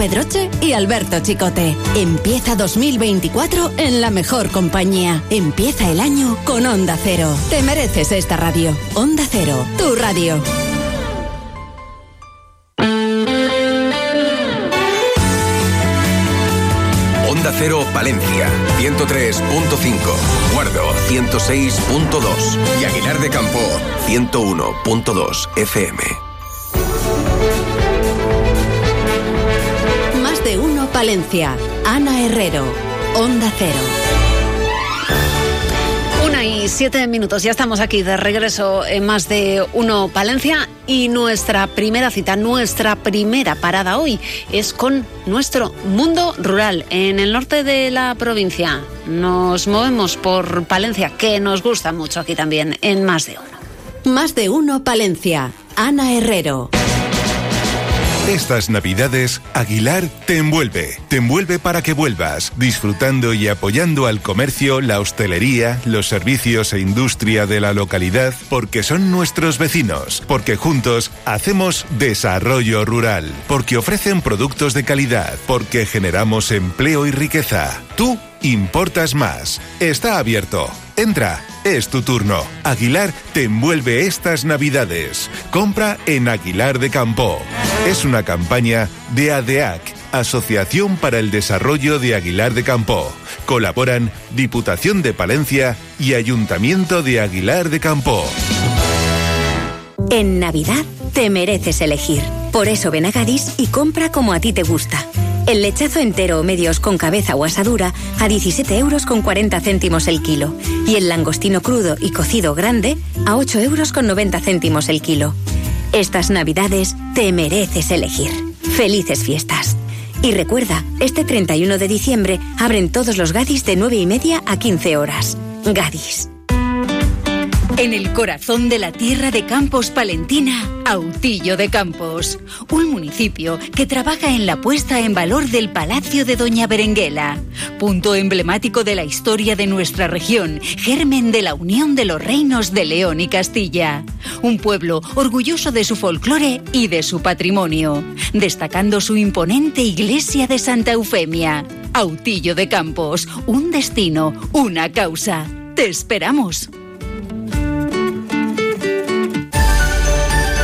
Pedroche y Alberto Chicote. Empieza 2024 en la mejor compañía. Empieza el año con Onda Cero. Te mereces esta radio. Onda Cero, tu radio.
Onda
Palencia 103.5, Guardo 106.2 y Aguilar de Campo 101.2 FM.
Palencia. Ana Herrero. Onda Cero.
Una y siete minutos, ya estamos aquí de regreso en más de uno Palencia y nuestra primera cita, nuestra primera parada hoy es con nuestro mundo rural en el norte de la provincia. Nos movemos por Palencia, que nos gusta mucho aquí también en más de uno.
Más de uno Palencia. Ana Herrero.
Estas Navidades, Aguilar te envuelve. Te envuelve para que vuelvas, disfrutando y apoyando al comercio, la hostelería, los servicios e industria de la localidad, porque son nuestros vecinos, porque juntos hacemos desarrollo rural, porque ofrecen productos de calidad, porque generamos empleo y riqueza. Tú importas más. Está abierto. Entra, es tu turno. Aguilar te envuelve estas navidades. Compra en Aguilar de Campo. Es una campaña de ADEAC, Asociación para el Desarrollo de Aguilar de Campo. Colaboran Diputación de Palencia y Ayuntamiento de Aguilar de Campo.
En Navidad te mereces elegir. Por eso ven a Gadis y compra como a ti te gusta. El lechazo entero o medios con cabeza o asadura a 17 euros con 40 céntimos el kilo. Y el langostino crudo y cocido grande a 8 euros con 90 céntimos el kilo. Estas navidades te mereces elegir. Felices fiestas. Y recuerda, este 31 de diciembre abren todos los Gadis de 9 y media a 15 horas. Gadis.
En el corazón de la tierra de Campos Palentina, Autillo de Campos, un municipio que trabaja en la puesta en valor del Palacio de Doña Berenguela, punto emblemático de la historia de nuestra región, germen de la unión de los reinos de León y Castilla. Un pueblo orgulloso de su folclore y de su patrimonio, destacando su imponente iglesia de Santa Eufemia. Autillo de Campos, un destino, una causa. Te esperamos.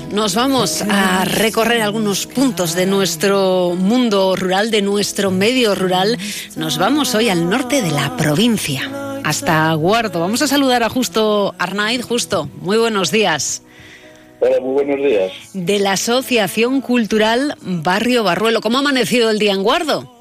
Nos vamos a recorrer algunos puntos de nuestro mundo rural, de nuestro medio rural. Nos vamos hoy al norte de la provincia, hasta Guardo. Vamos a saludar a Justo Arnaid. Justo, muy buenos días.
Hola, muy buenos días.
De la Asociación Cultural Barrio Barruelo. ¿Cómo ha amanecido el día en Guardo?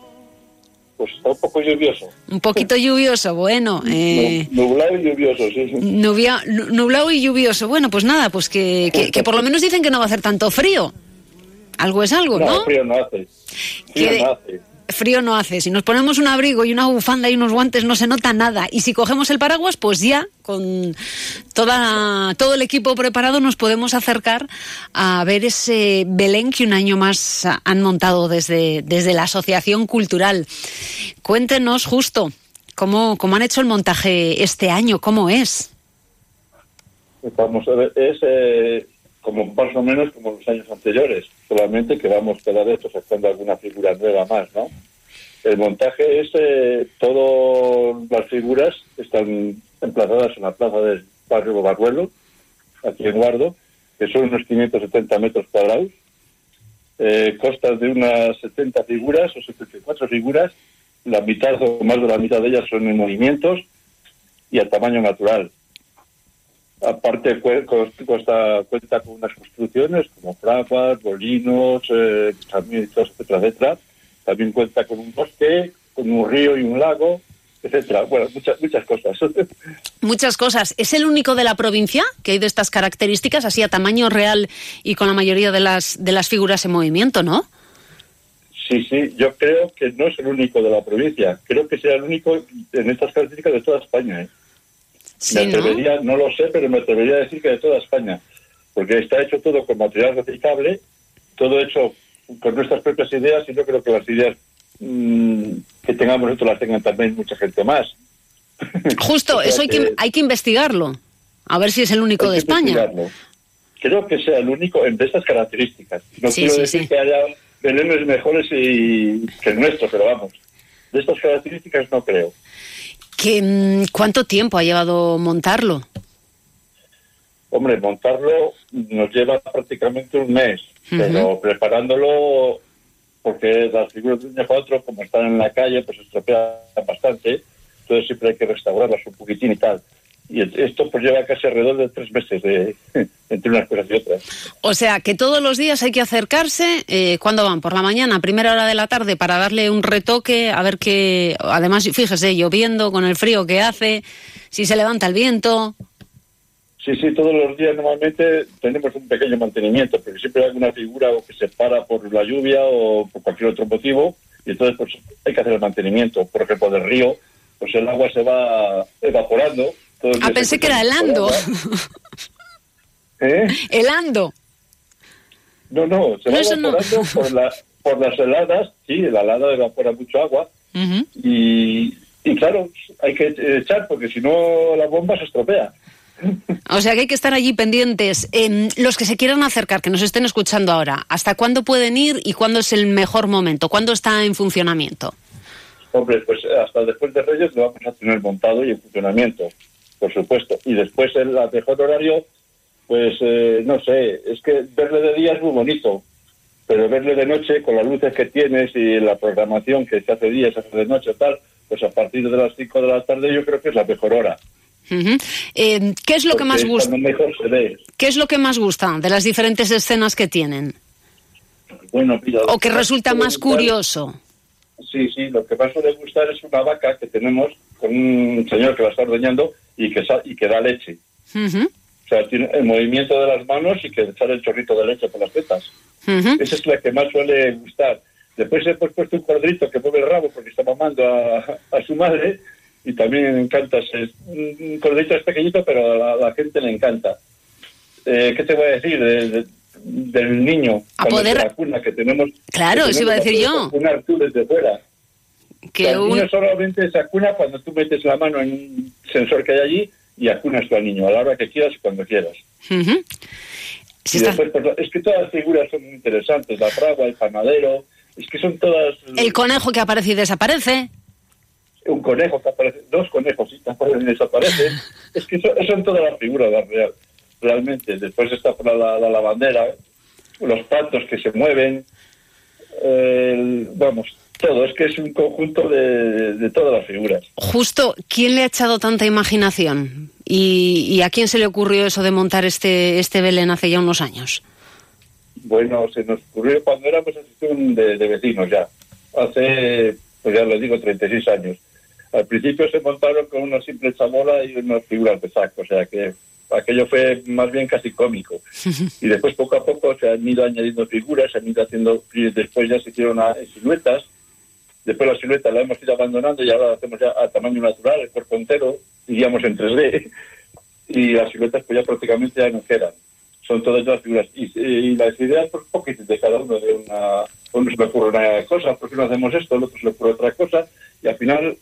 Pues está un poco lluvioso.
Un poquito lluvioso, bueno. (laughs) Eh,
Nublado y lluvioso, sí. sí.
nubia- nu- nublado y lluvioso. Bueno, pues nada, pues que, que- que por lo menos dicen que no va a hacer tanto frío. Algo es algo,
no,
¿no?
frío no hace. Frío
Que-
no hace.
Frío no hace. Si nos ponemos un abrigo y una bufanda y unos guantes no se nota nada. Y si cogemos el paraguas, pues ya con toda, todo el equipo preparado nos podemos acercar a ver ese Belén que un año más han montado desde, desde la Asociación Cultural. Cuéntenos justo cómo, cómo han hecho el montaje este año, cómo es.
Vamos a ver, es eh, como más o menos como los años anteriores, solamente que vamos cada vez sacando alguna figura nueva más, ¿no? El montaje es, eh, todas las figuras están emplazadas en la plaza del barrio Barruelo, aquí en Guardo, que son unos 570 metros cuadrados, eh, consta de unas 70 figuras o 74 figuras, la mitad o más de la mitad de ellas son en movimientos y a tamaño natural. Aparte cu- cos- consta- cuenta con unas construcciones como fraguas, molinos, eh, etcétera, etcétera. También cuenta con un bosque, con un río y un lago, etcétera. Bueno, muchas muchas cosas. (laughs)
Muchas cosas. ¿Es el único de la provincia que hay de estas características, así a tamaño real y con la mayoría de las, de las figuras en movimiento, no?
Sí, sí, yo creo que no es el único de la provincia. Creo que será el único en estas características de toda España. ¿eh?
Sí,
me
¿no?
atrevería, ¿no? lo sé, pero me atrevería a decir que de toda España. Porque está hecho todo con material reciclable, todo hecho con nuestras propias ideas y yo creo que las ideas mm, que tengamos nosotros las tengan también mucha gente más. (laughs)
Justo,
O sea
eso hay que,
que-
hay que investigarlo. A ver si es el único de España.
Creo que sea el único en de estas características. No
Sí,
quiero
sí,
decir que haya belenes mejores y, que el nuestro, pero vamos. De estas características no creo.
¿Qué, mm, ¿Cuánto tiempo ha llevado montarlo?
Hombre, montarlo nos lleva prácticamente un mes, pero preparándolo, porque las figuras de un día para otro, como están en la calle, pues se estropean bastante, entonces siempre hay que restaurarlas un poquitín y tal. Y esto pues lleva casi alrededor de tres meses de, (laughs) entre unas cosas y otras.
O sea, que todos los días hay que acercarse. Eh, ¿Cuándo van? ¿Por la mañana? ¿Primera hora de la tarde? Para darle un retoque, a ver qué... Además, fíjese, lloviendo, con el frío que hace, si se levanta el viento...
Sí, sí, todos los días normalmente tenemos un pequeño mantenimiento, porque siempre hay alguna figura o que se para por la lluvia o por cualquier otro motivo, y entonces pues hay que hacer el mantenimiento. Por ejemplo, del río, pues el agua se va evaporando. Todo el
Ah, pensé que era
queda
helando. (laughs)
¿Eh?
helando.
No, no, se va
No, eso no.
evaporando (laughs) por, la, por las heladas, sí, la helada evapora mucho agua, y, y claro, hay que echar, porque si no la bomba se estropea.
O sea que hay que estar allí pendientes. Em, los que se quieran acercar, que nos estén escuchando ahora, ¿hasta cuándo pueden ir y cuándo es el mejor momento? ¿Cuándo está en funcionamiento?
Hombre, pues hasta después de Reyes lo vamos a tener montado y en funcionamiento, por supuesto. Y después el mejor horario, pues eh, no sé, es que verle de día es muy bonito, pero verle de noche con las luces que tienes y la programación que se hace día, se hace de noche tal, pues a partir de las 5 de la tarde yo creo que es la mejor hora.
Em, ¿Qué es lo que
Porque
más
es
gusta?
mejor se ve.
¿Qué es lo que más gusta de las diferentes escenas que tienen?
Bueno, mira,
¿O que resulta más
gustar-
curioso?
Sí, sí, lo que más suele gustar es una vaca que tenemos con un señor que la está ordeñando y que, sa- y que da leche. O sea, tiene el movimiento de las manos y que sale el chorrito de leche por las tetas. Esa es la que más suele gustar. Después hemos puesto un cordrito que mueve el rabo porque está mamando a, a su madre y también encanta. Es, un cordrito es pequeñito, pero a la, a la gente le encanta. Eh, ¿Qué te voy a decir de- de- del niño?
A poder-
se vacuna, que tenemos...
Claro,
que
eso iba a decir yo.
vacunar tú desde fuera.
Que
el
un-
niño solamente se acuna cuando tú metes la mano en un sensor que hay allí y acunas tú al niño a la hora que quieras y cuando quieras.
Ujú. Si
Y
está-
después, pues, es que todas las figuras son muy interesantes, la fragua, el panadero, es que son todas
El conejo que aparece y desaparece.
un conejo que aparece, dos conejos y aparecen y desaparecen, (laughs) es que son, son todas las figuras la real, realmente. Después está por la, la lavandera, los patos que se mueven, el- vamos, todo, es que es un conjunto de, de todas las figuras.
Justo, ¿quién le ha echado tanta imaginación? ¿Y, y a quién se le ocurrió eso de montar este, este Belén hace ya unos años?
Bueno, se nos ocurrió cuando éramos asociación de, de vecinos ya, hace, pues ya les digo, 36 años. Al principio se montaron con una simple chamola y unas figuras de saco, o sea que aquello fue más bien casi cómico. (laughs) Y después poco a poco se han ido añadiendo figuras, se han ido haciendo, después ya se hicieron a- siluetas, después la silueta la hemos ido abandonando y ahora la hacemos ya a tamaño natural, el cuerpo entero, iríamos en 3D, y las siluetas pues ya prácticamente ya no quedan. Son todas las figuras. Y, y las ideas, pues poquitas de cada uno, de una, uno se le ocurre una cosa, ¿por qué no hacemos esto? El otro se le ocurre otra cosa, y al final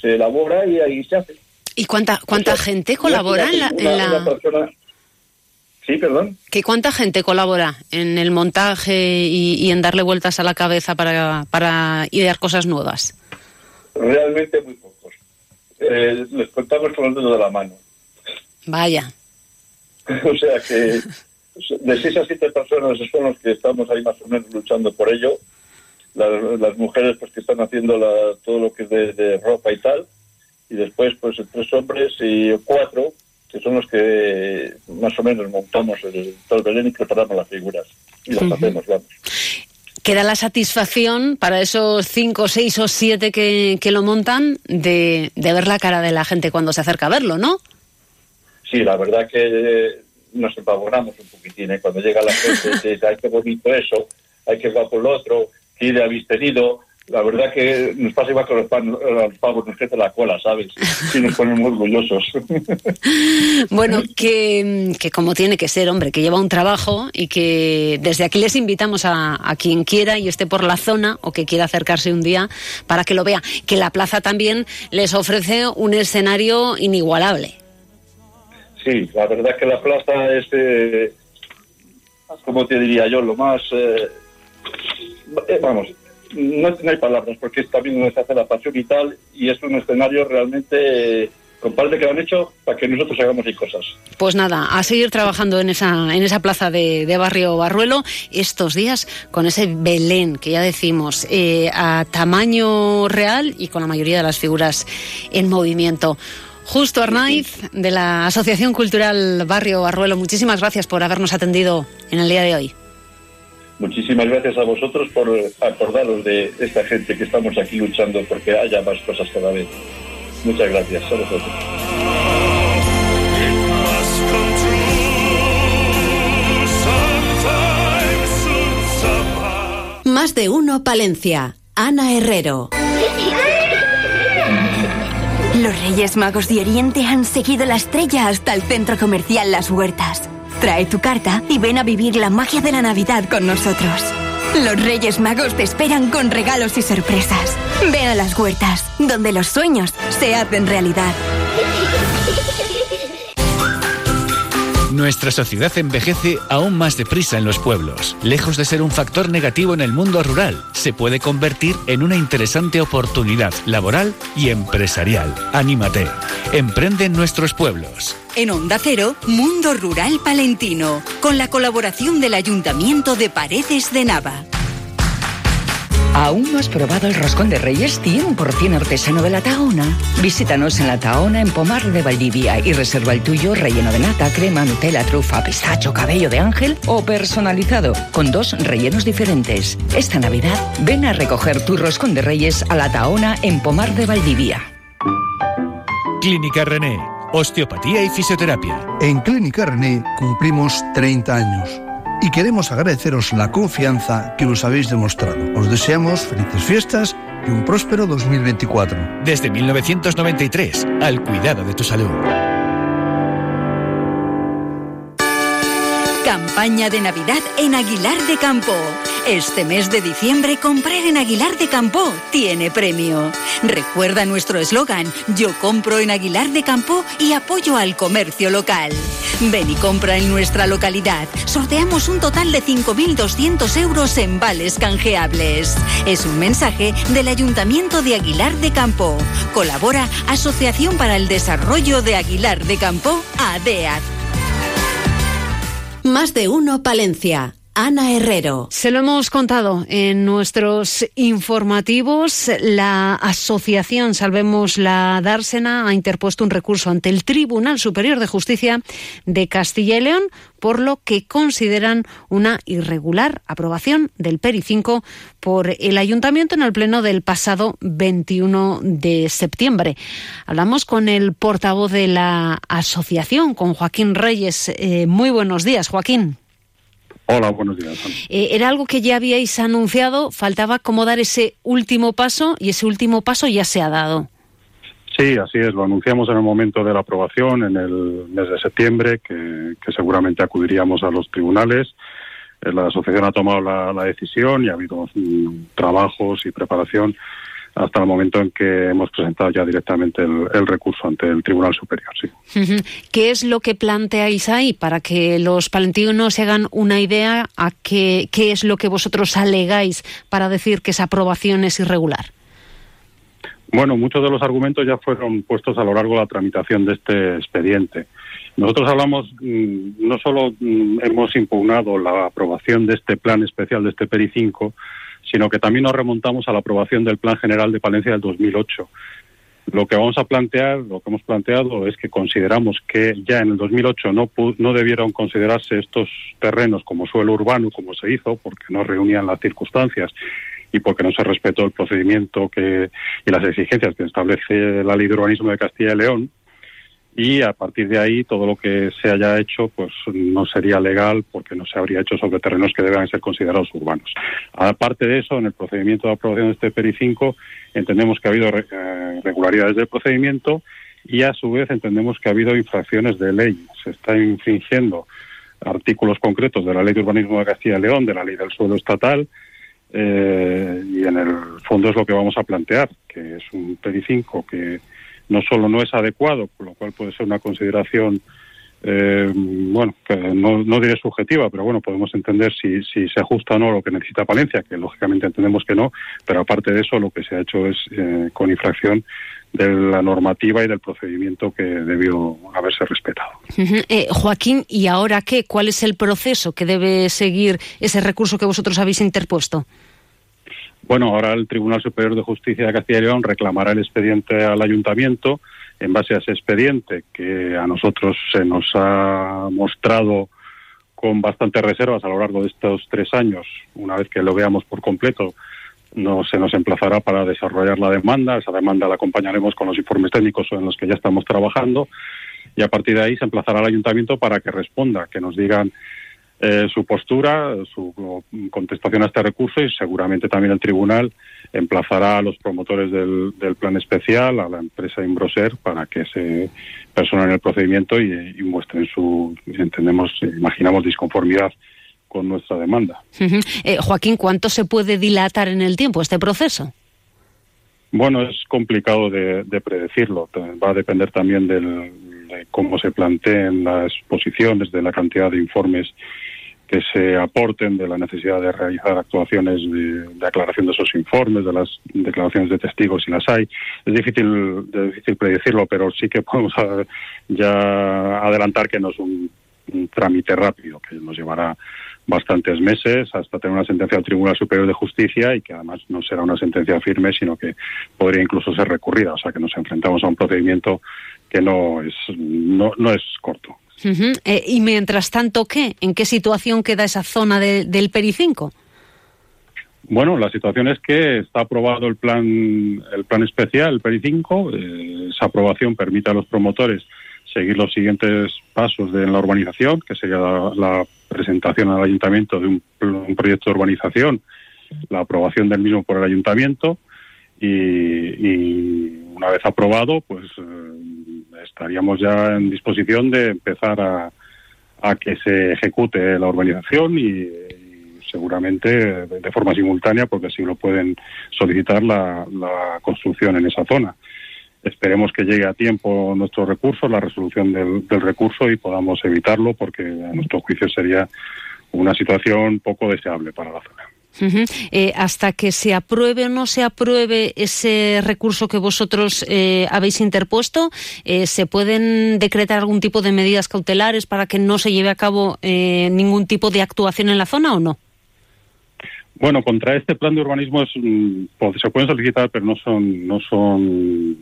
se elabora y ahí se hace.
¿Y cuánta, cuánta gente colabora en la, en
Una-
la-
una persona- Sí, perdón.
¿Que cuánta gente colabora en el montaje y, y en darle vueltas a la cabeza para, para idear cosas nuevas?
Realmente muy pocos. Eh, les contamos con los dedos de la mano.
Vaya. (laughs)
o sea que de seis a siete personas son los que estamos ahí más o menos luchando por ello. Las, mujeres pues que están haciendo todo lo que es de, ropa y tal. Y después pues tres hombres y cuatro que son los que más o menos montamos el, todo el Belén y preparamos las figuras. Y las hacemos, vamos
queda la satisfacción para esos cinco, seis o siete que, que lo montan de, de, ver la cara de la gente cuando se acerca a verlo, ¿no?
Sí, la verdad que nos empavonamos un poquitín. ¿eh? Cuando llega la gente dice, ay, qué bonito eso, hay que guapo el otro, qué idea habéis tenido. La verdad que nos pasa igual con los, los pavos, nos crece la cola, ¿sabes? Y nos ponemos orgullosos. (laughs)
bueno, que, que, como tiene que ser, hombre, que lleva un trabajo y que desde aquí les invitamos a, a quien quiera y esté por la zona o que quiera acercarse un día para que lo vea. Que la plaza también les ofrece un escenario inigualable.
Sí, la verdad que la plaza es, eh, como te diría yo, lo más... Eh, eh, vamos, no, hay palabras, porque es también donde hace la pasión y tal, y es un escenario realmente... comparte que lo han hecho para que nosotros hagamos y cosas.
Pues nada, a seguir trabajando en esa, en esa plaza de, Barrio Barruelo estos días con ese Belén que ya decimos a tamaño real y con la mayoría de las figuras en movimiento. Justo Arnaiz, de la Asociación Cultural Barrio Arruelo, muchísimas gracias por habernos atendido en el día de hoy.
Muchísimas gracias a vosotros por acordaros de esta gente que estamos aquí luchando porque haya más cosas cada vez. Muchas gracias a vosotros.
Más de uno, Palencia. Ana Herrero.
Los Reyes Magos de Oriente han seguido la estrella hasta el centro comercial Las Huertas. Trae tu carta y ven a vivir la magia de la Navidad con nosotros. Los Reyes Magos te esperan con regalos y sorpresas. Ven a Las Huertas, donde los sueños se hacen realidad.
Nuestra sociedad envejece aún más deprisa en los pueblos. Lejos de ser un factor negativo en el mundo rural, se puede convertir en una interesante oportunidad laboral y empresarial. Anímate. Emprende en nuestros pueblos.
En Onda Cero, Mundo Rural Palentino, con la colaboración del Ayuntamiento de Paredes de Nava.
¿Aún no has probado el roscón de Reyes 100% artesano de la Tahona? Visítanos en la Tahona en Pomar de Valdivia y reserva el tuyo relleno de nata, crema, Nutella, trufa, pistacho, cabello de ángel o personalizado con dos rellenos diferentes. Esta Navidad ven a recoger tu roscón de Reyes a la Tahona en Pomar de Valdivia.
Clínica René, osteopatía y fisioterapia.
En Clínica René cumplimos 30 años y queremos agradeceros la confianza que nos habéis demostrado. Os deseamos felices fiestas y un próspero 2024.
Desde 1993, al cuidado de tu salud.
Campaña de Navidad en Aguilar de Campo. Este mes de diciembre comprar en Aguilar de Campo tiene premio. Recuerda nuestro eslogan, yo compro en Aguilar de Campo y apoyo al comercio local. Ven y compra en nuestra localidad. Sorteamos un total de 5.200 euros en vales canjeables. Es un mensaje del Ayuntamiento de Aguilar de Campo. Colabora Asociación para el Desarrollo de Aguilar de Campo, ADEAD.
Más de uno, Palencia. Ana Herrero.
Se lo hemos contado en nuestros informativos. La asociación Salvemos la Dársena ha interpuesto un recurso ante el Tribunal Superior de Justicia de Castilla y León por lo que consideran una irregular aprobación del PERI 5 por el Ayuntamiento en el Pleno del pasado 21 de septiembre. Hablamos con el portavoz de la asociación, con Joaquín Reyes. Eh, muy buenos días, Joaquín.
Hola, buenos días.
Eh, era algo que ya habíais anunciado, faltaba como dar ese último paso y ese último paso ya se ha dado.
Sí, así es, lo anunciamos en el momento de la aprobación, en el mes de septiembre, que, seguramente acudiríamos a los tribunales. Eh, la asociación ha tomado la, decisión y ha habido mm, trabajos y preparación hasta el momento en que hemos presentado ya directamente el, recurso ante el Tribunal Superior. Sí.
¿Qué es lo que planteáis ahí para que los palentinos se hagan una idea a qué, qué es lo que vosotros alegáis para decir que esa aprobación es irregular?
Bueno, muchos de los argumentos ya fueron puestos a lo largo de la tramitación de este expediente. Nosotros hablamos, mm, no solo mm, hemos impugnado la aprobación de este plan especial de este PERI 5, sino que también nos remontamos a la aprobación del Plan General de Palencia del 2008. Lo que vamos a plantear, lo que hemos planteado es que consideramos que ya en el 2008 no, no debieron considerarse estos terrenos como suelo urbano, como se hizo, porque no reunían las circunstancias y porque no se respetó el procedimiento que, y las exigencias que establece la Ley de Urbanismo de Castilla y León y a partir de ahí todo lo que se haya hecho pues no sería legal porque no se habría hecho sobre terrenos que deban ser considerados urbanos. Aparte de eso, en el procedimiento de aprobación de este PERI 5 entendemos que ha habido eh, irregularidades del procedimiento y a su vez entendemos que ha habido infracciones de ley. Se está infringiendo artículos concretos de la Ley de Urbanismo de Castilla y León, de la Ley del Suelo Estatal, eh, y en el fondo es lo que vamos a plantear, que es un PERI 5 que no solo no es adecuado, lo cual puede ser una consideración, eh, bueno, que no, no, diré subjetiva, pero bueno, podemos entender si, si se ajusta o no lo que necesita Palencia, que lógicamente entendemos que no, pero aparte de eso lo que se ha hecho es eh, con infracción de la normativa y del procedimiento que debió haberse respetado.
Eh, Joaquín, ¿y ahora qué? ¿Cuál es el proceso que debe seguir ese recurso que vosotros habéis interpuesto?
Bueno, ahora el Tribunal Superior de Justicia de Castilla y León reclamará el expediente al ayuntamiento en base a ese expediente que a nosotros se nos ha mostrado con bastantes reservas a lo largo de estos tres años. Una vez que lo veamos por completo, no, se nos emplazará para desarrollar la demanda. Esa demanda la acompañaremos con los informes técnicos en los que ya estamos trabajando y a partir de ahí se emplazará al ayuntamiento para que responda, que nos digan eh, su postura, su contestación a este recurso y seguramente también el tribunal emplazará a los promotores del, plan especial, a la empresa Imbroser, para que se personen el procedimiento y, muestren su, entendemos, imaginamos, disconformidad con nuestra demanda.
Eh, Joaquín, ¿cuánto se puede dilatar en el tiempo este proceso?
Bueno, es complicado de, predecirlo. Va a depender también de cómo se planteen las posiciones, de la cantidad de informes que se aporten de la necesidad de realizar actuaciones de, aclaración de esos informes, de las declaraciones de testigos si las hay. Es difícil, difícil predecirlo, pero sí que podemos (laughs) ya adelantar que no es un, trámite rápido, que nos llevará bastantes meses hasta tener una sentencia del Tribunal Superior de Justicia y que además no será una sentencia firme, sino que podría incluso ser recurrida. O sea que nos enfrentamos a un procedimiento que no es, no, no es corto.
Eh, y mientras tanto, ¿qué? ¿En qué situación queda esa zona del PERI 5?
Bueno, la situación es que está aprobado el plan, el plan especial, el PERI 5. Eh, esa aprobación permite a los promotores seguir los siguientes pasos de la urbanización, que sería la, presentación al ayuntamiento de un, proyecto de urbanización, la aprobación del mismo por el ayuntamiento y, una vez aprobado, pues eh, estaríamos ya en disposición de empezar a, que se ejecute la urbanización y, seguramente de, forma simultánea, porque así lo pueden solicitar la, construcción en esa zona. Esperemos que llegue a tiempo nuestro recurso, la resolución del, del recurso y podamos evitarlo, porque a nuestro juicio sería una situación poco deseable para la zona.
Eh, hasta que se apruebe o no se apruebe ese recurso que vosotros eh, habéis interpuesto, eh, ¿se pueden decretar algún tipo de medidas cautelares para que no se lleve a cabo ningún tipo de actuación en la zona o no?
Bueno, contra este plan de urbanismo mm, se pueden solicitar, pero no son, no son,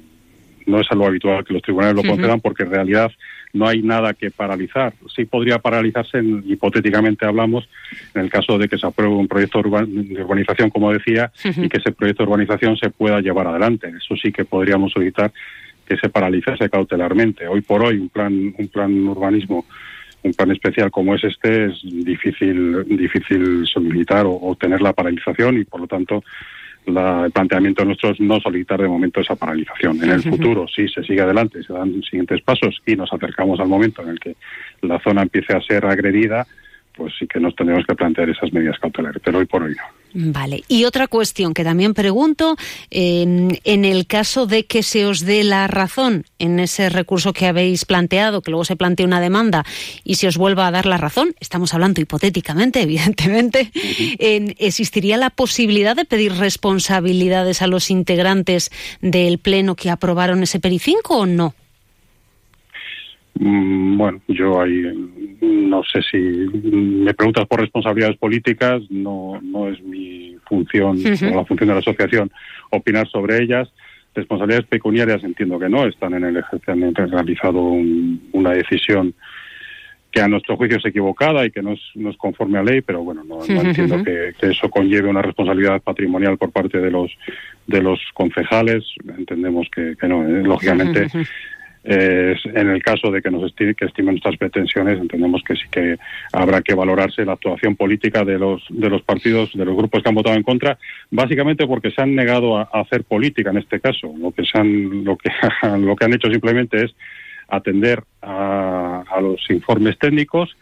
no es algo habitual que los tribunales lo concedan, porque en realidad no hay nada que paralizar. Sí podría paralizarse, hipotéticamente hablamos, en el caso de que se apruebe un proyecto de urbanización, como decía, y que ese proyecto de urbanización se pueda llevar adelante. Eso sí que podríamos solicitar que se paralizase cautelarmente. Hoy por hoy un plan, un plan urbanismo un plan especial como es este es difícil difícil solicitar o, o tener la paralización y por lo tanto la, el planteamiento nuestro es no solicitar de momento esa paralización. En el futuro, si se sigue adelante, se dan siguientes pasos y nos acercamos al momento en el que la zona empiece a ser agredida, pues sí que nos tendremos que plantear esas medidas cautelares, pero hoy por hoy no.
Vale. Y otra cuestión que también pregunto, en el caso de que se os dé la razón en ese recurso que habéis planteado, que luego se plantee una demanda y se os vuelva a dar la razón, estamos hablando hipotéticamente, (laughs) evidentemente, ¿existiría la posibilidad de pedir responsabilidades a los integrantes del Pleno que aprobaron ese PERI 5 o no?
Mm, bueno, yo ahí no sé si me preguntas por responsabilidades políticas, no, no es mi función o la función de la asociación opinar sobre ellas. Responsabilidades pecuniarias entiendo que no, están en el ejercicio, han realizado una decisión que a nuestro juicio es equivocada y que no es, no es conforme a ley, pero bueno, no, entiendo que, eso conlleve una responsabilidad patrimonial por parte de los de los concejales. Entendemos que, no. ¿eh? Lógicamente, eh, en el caso de que nos estime, que estimen nuestras pretensiones, entendemos que sí que habrá que valorarse la actuación política de los de los partidos, de los grupos que han votado en contra, básicamente porque se han negado a, hacer política en este caso. Lo que se han lo que (laughs) lo que han hecho simplemente es atender a, los informes técnicos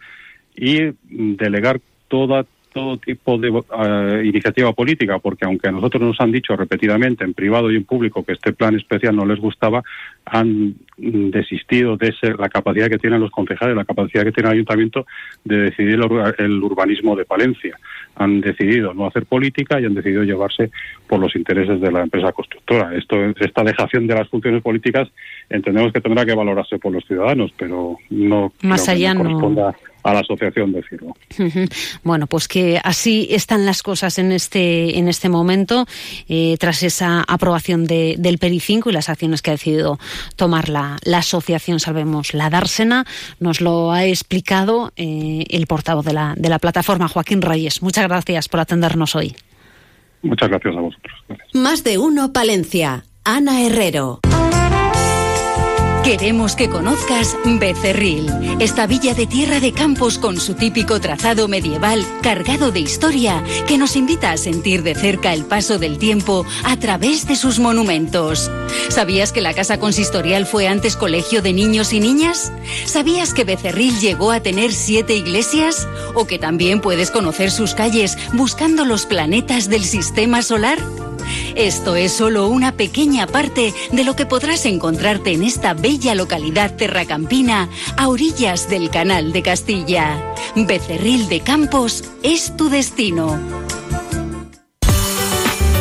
y delegar toda todo tipo de eh, iniciativa política, porque aunque a nosotros nos han dicho repetidamente en privado y en público que este plan especial no les gustaba, han desistido de ser la capacidad que tienen los concejales, la capacidad que tiene el ayuntamiento de decidir el urbanismo de Palencia. Han decidido no hacer política y han decidido llevarse por los intereses de la empresa constructora. Esto, esta dejación de las funciones políticas entendemos que tendrá que valorarse por los ciudadanos, pero no,
Más allá no
a la asociación decirlo.
Bueno, pues que así están las cosas en este en este momento eh, tras esa aprobación de, del PERI 5 y las acciones que ha decidido tomar la, la asociación Salvemos la Dársena. Nos lo ha explicado eh, el portavoz de la, de la plataforma, Joaquín Reyes. Muchas gracias por atendernos hoy.
Muchas gracias a vosotros.
Más de uno, Palencia. Ana Herrero. Queremos que conozcas Becerril, esta villa de tierra de campos con su típico trazado medieval cargado de historia que nos invita a sentir de cerca el paso del tiempo a través de sus monumentos. ¿Sabías que la casa consistorial fue antes colegio de niños y niñas? ¿Sabías que Becerril llegó a tener siete iglesias? ¿O que también puedes conocer sus calles buscando los planetas del sistema solar? Esto es solo una pequeña parte de lo que podrás encontrarte en esta bella localidad terracampina a orillas del Canal de Castilla. Becerril de Campos es tu destino.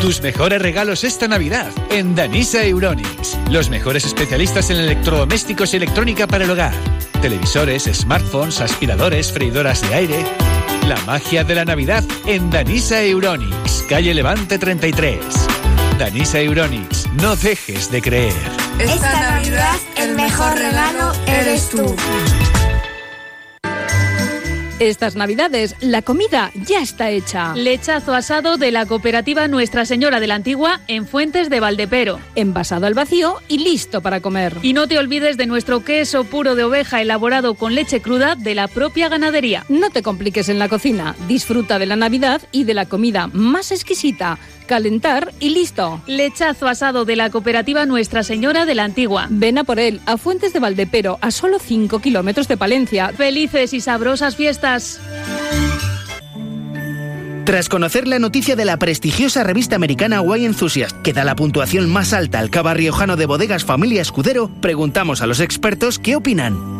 Tus mejores regalos esta Navidad en Danisa Euronics. Los mejores especialistas en electrodomésticos y electrónica para el hogar. Televisores, smartphones, aspiradores, freidoras de aire. La magia de la Navidad en Danisa Euronics, calle Levante 33. Danisa Euronics, no dejes de creer.
Esta Navidad el mejor regalo eres tú.
Estas navidades la comida ya está hecha.
Lechazo asado de la cooperativa Nuestra Señora de la Antigua en Fuentes de Valdepero.
Envasado al vacío y listo para comer.
Y no te olvides de nuestro queso puro de oveja elaborado con leche cruda de la propia ganadería.
No te compliques en la cocina. Disfruta de la Navidad y de la comida más exquisita calentar y listo.
Lechazo asado de la cooperativa Nuestra Señora de la Antigua.
Ven a por él a Fuentes de Valdepero, a solo 5 kilómetros de Palencia.
Felices y sabrosas fiestas.
Tras conocer la noticia de la prestigiosa revista americana Wine Enthusiast, que da la puntuación más alta al cava riojano de bodegas Familia Escudero, preguntamos a los expertos qué opinan.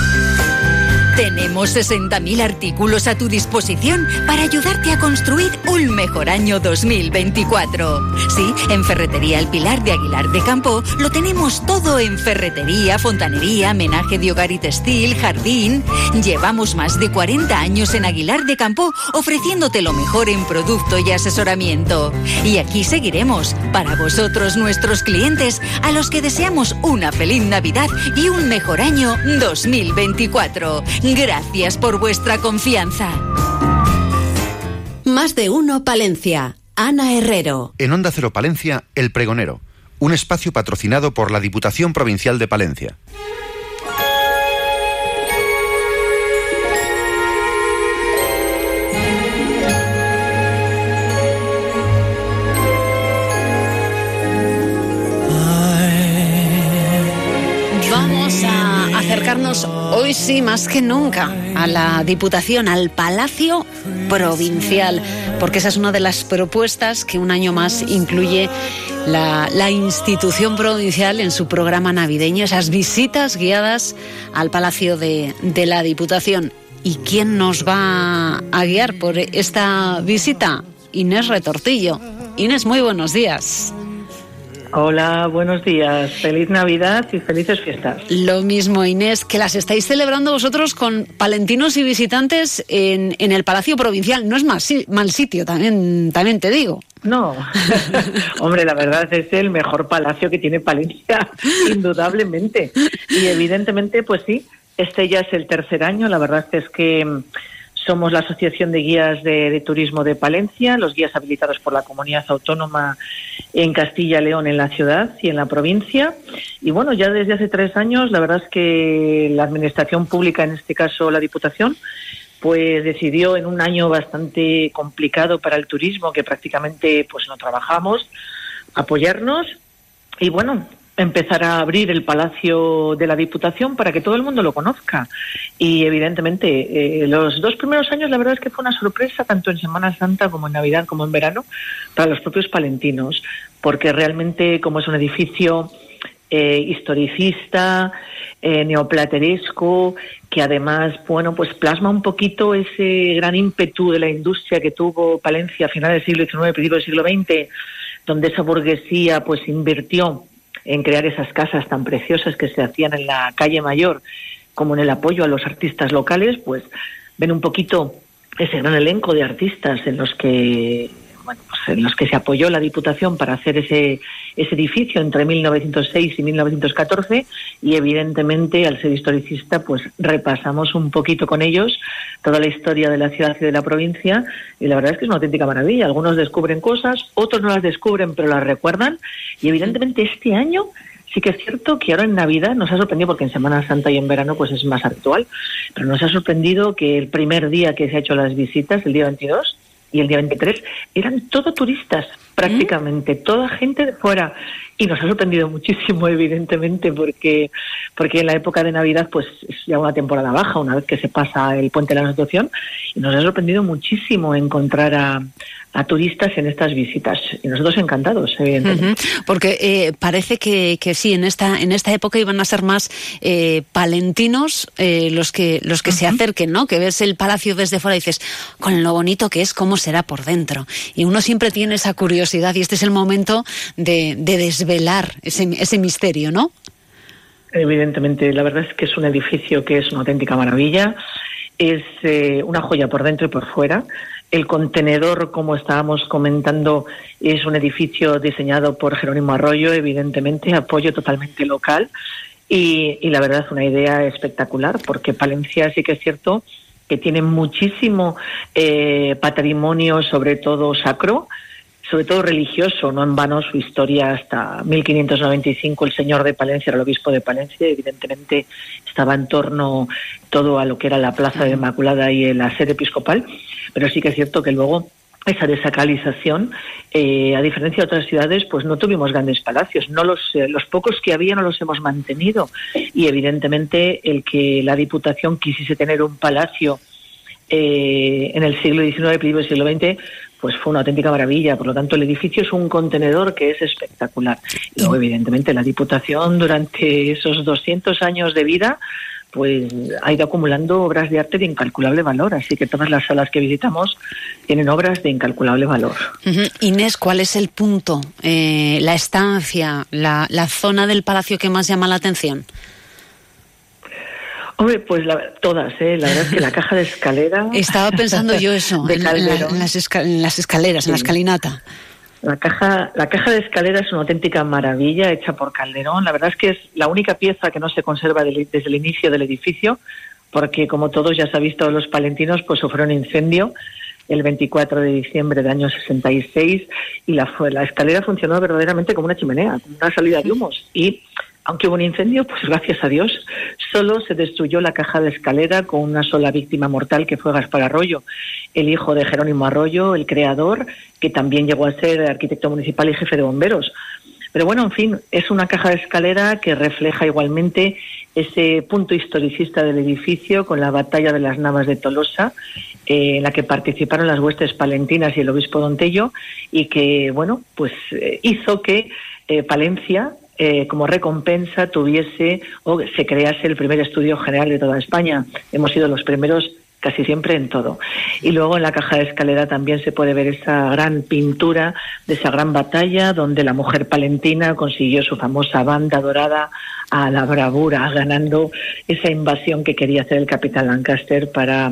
Tenemos 60.000 artículos a tu disposición para ayudarte a construir un mejor año 2024. Sí, en Ferretería El Pilar de Aguilar de Campo lo tenemos todo en ferretería, fontanería, menaje de hogar y textil, jardín. Llevamos más de 40 años en Aguilar de Campo ofreciéndote lo mejor en producto y asesoramiento. Y aquí seguiremos para vosotros, nuestros clientes, a los que deseamos una feliz Navidad y un mejor año 2024. Gracias por vuestra confianza. Más de uno, Palencia. Ana Herrero.
En Onda Cero Palencia, El Pregonero. Un espacio patrocinado por la Diputación Provincial de Palencia.
Hoy sí más que nunca a la Diputación, al Palacio Provincial, porque esa es una de las propuestas que un año más incluye la, institución provincial en su programa navideño, esas visitas guiadas al Palacio de la Diputación. ¿Y quién nos va a guiar por esta visita? Inés Retortillo. Inés, muy buenos días.
Hola, buenos días. Feliz Navidad y felices fiestas.
Lo mismo, Inés, que las estáis celebrando vosotros con palentinos y visitantes en, en el Palacio Provincial. No es mal, mal sitio, también, también te digo.
No, (laughs) hombre, la verdad es el mejor palacio que tiene Palencia, (laughs) indudablemente. Y evidentemente, pues sí, este ya es el tercer año. La verdad es que somos la Asociación de Guías de, Turismo de Palencia, los guías habilitados por la comunidad autónoma en Castilla León, en la ciudad y en la provincia. Y bueno, ya desde hace tres años, la verdad es que la Administración Pública, en este caso la Diputación, pues decidió en un año bastante complicado para el turismo, que prácticamente pues no trabajamos, apoyarnos. Y bueno, empezar a abrir el Palacio de la Diputación para que todo el mundo lo conozca. Y evidentemente, eh, los dos primeros años la verdad es que fue una sorpresa, tanto en Semana Santa como en Navidad como en verano, para los propios palentinos, porque realmente como es un edificio eh, historicista, eh, neoplateresco, que además, bueno, pues plasma un poquito ese gran ímpetu de la industria que tuvo Palencia a finales del siglo XIX, principios del siglo XX, donde esa burguesía pues invirtió en crear esas casas tan preciosas que se hacían en la calle Mayor, como en el apoyo a los artistas locales, pues ven un poquito ese gran elenco de artistas en los que bueno, pues en los que se apoyó la Diputación para hacer ese, ese edificio entre 1906 y 1914 y evidentemente al ser historicista pues repasamos un poquito con ellos toda la historia de la ciudad y de la provincia y la verdad es que es una auténtica maravilla. Algunos descubren cosas, otros no las descubren pero las recuerdan y evidentemente este año sí que es cierto que ahora en Navidad nos ha sorprendido, porque en Semana Santa y en verano pues es más habitual, pero nos ha sorprendido que el primer día que se ha hecho las visitas, el día 22, y el día 23 eran todo turistas, prácticamente, toda gente de fuera. Y nos ha sorprendido muchísimo, (laughs) evidentemente, porque, porque en la época de Navidad pues es ya una temporada baja, una vez que se pasa el puente de la Asunción, y nos ha sorprendido muchísimo encontrar a, a turistas en estas visitas. Y nosotros encantados evidentemente.
Porque eh, parece que, que, sí en esta en esta época iban a ser más eh, palentinos eh, los que los que se acerquen no que ves el palacio desde fuera y dices con lo bonito que es cómo será por dentro y uno siempre tiene esa curiosidad y este es el momento de, de desvelar ese, ese misterio no
evidentemente la verdad es que es un edificio que es una auténtica maravilla es una joya por dentro y por fuera el contenedor, como estábamos comentando, es un edificio diseñado por Jerónimo Arroyo, evidentemente, apoyo totalmente local. Y, la verdad es una idea espectacular, porque Palencia sí que es cierto que tiene muchísimo eh, patrimonio, sobre todo sacro, sobre todo religioso, no en vano su historia hasta 1595, el señor de Palencia era el obispo de Palencia, evidentemente estaba en torno todo a lo que era la Plaza de Inmaculada y la sede episcopal, pero sí que es cierto que luego esa desacralización, eh, a diferencia de otras ciudades, pues no tuvimos grandes palacios. No los, eh, los pocos que había no los hemos mantenido. Y evidentemente el que la Diputación quisiese tener un palacio eh, en el siglo XIX, principios del siglo XX, pues fue una auténtica maravilla. Por lo tanto, el edificio es un contenedor que es espectacular. Y luego, evidentemente, la Diputación durante esos 200 años de vida pues ha ido acumulando obras de arte de incalculable valor, así que todas las salas que visitamos tienen obras de incalculable valor.
Inés, ¿cuál es el punto, eh, la estancia, la, la, zona del palacio que más llama la atención?
Hombre, pues todas, ¿eh? la verdad es que la caja de escalera... (laughs)
Estaba pensando yo eso, (laughs) en, las en, las escaleras, en la escalinata.
La caja, la caja de escalera es una auténtica maravilla hecha por Calderón. La verdad es que es la única pieza que no se conserva desde el inicio del edificio, porque como todos ya se ha visto los palentinos, pues sufrieron incendio el 24 de diciembre del año 66 y la, la escalera funcionó verdaderamente como una chimenea, como una salida de humos. Y aunque hubo un incendio, pues gracias a Dios, solo se destruyó la caja de escalera con una sola víctima mortal que fue Gaspar Arroyo, el hijo de Jerónimo Arroyo, el creador, que también llegó a ser arquitecto municipal y jefe de bomberos. Pero bueno, en fin, es una caja de escalera que refleja igualmente ese punto historicista del edificio con la batalla de las Navas de Tolosa, eh, en la que participaron las huestes palentinas y el obispo Don Tello, y que, bueno, pues eh, hizo que eh, Palencia, como recompensa, tuviese o se crease el primer estudio general de toda España. Hemos sido los primeros casi siempre en todo. Y luego en la caja de escalera también se puede ver esa gran pintura de esa gran batalla donde la mujer palentina consiguió su famosa banda dorada a la bravura, ganando esa invasión que quería hacer el capitán Lancaster para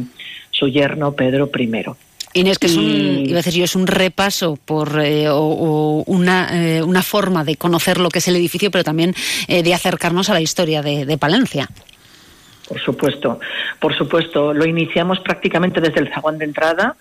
su yerno Pedro I.
Inés, que es un, iba a decir yo, es un repaso por eh, o, una, eh, una forma de conocer lo que es el edificio, pero también eh, de acercarnos a la historia de Palencia.
Por supuesto, por supuesto. Lo iniciamos prácticamente desde el zaguán de entrada,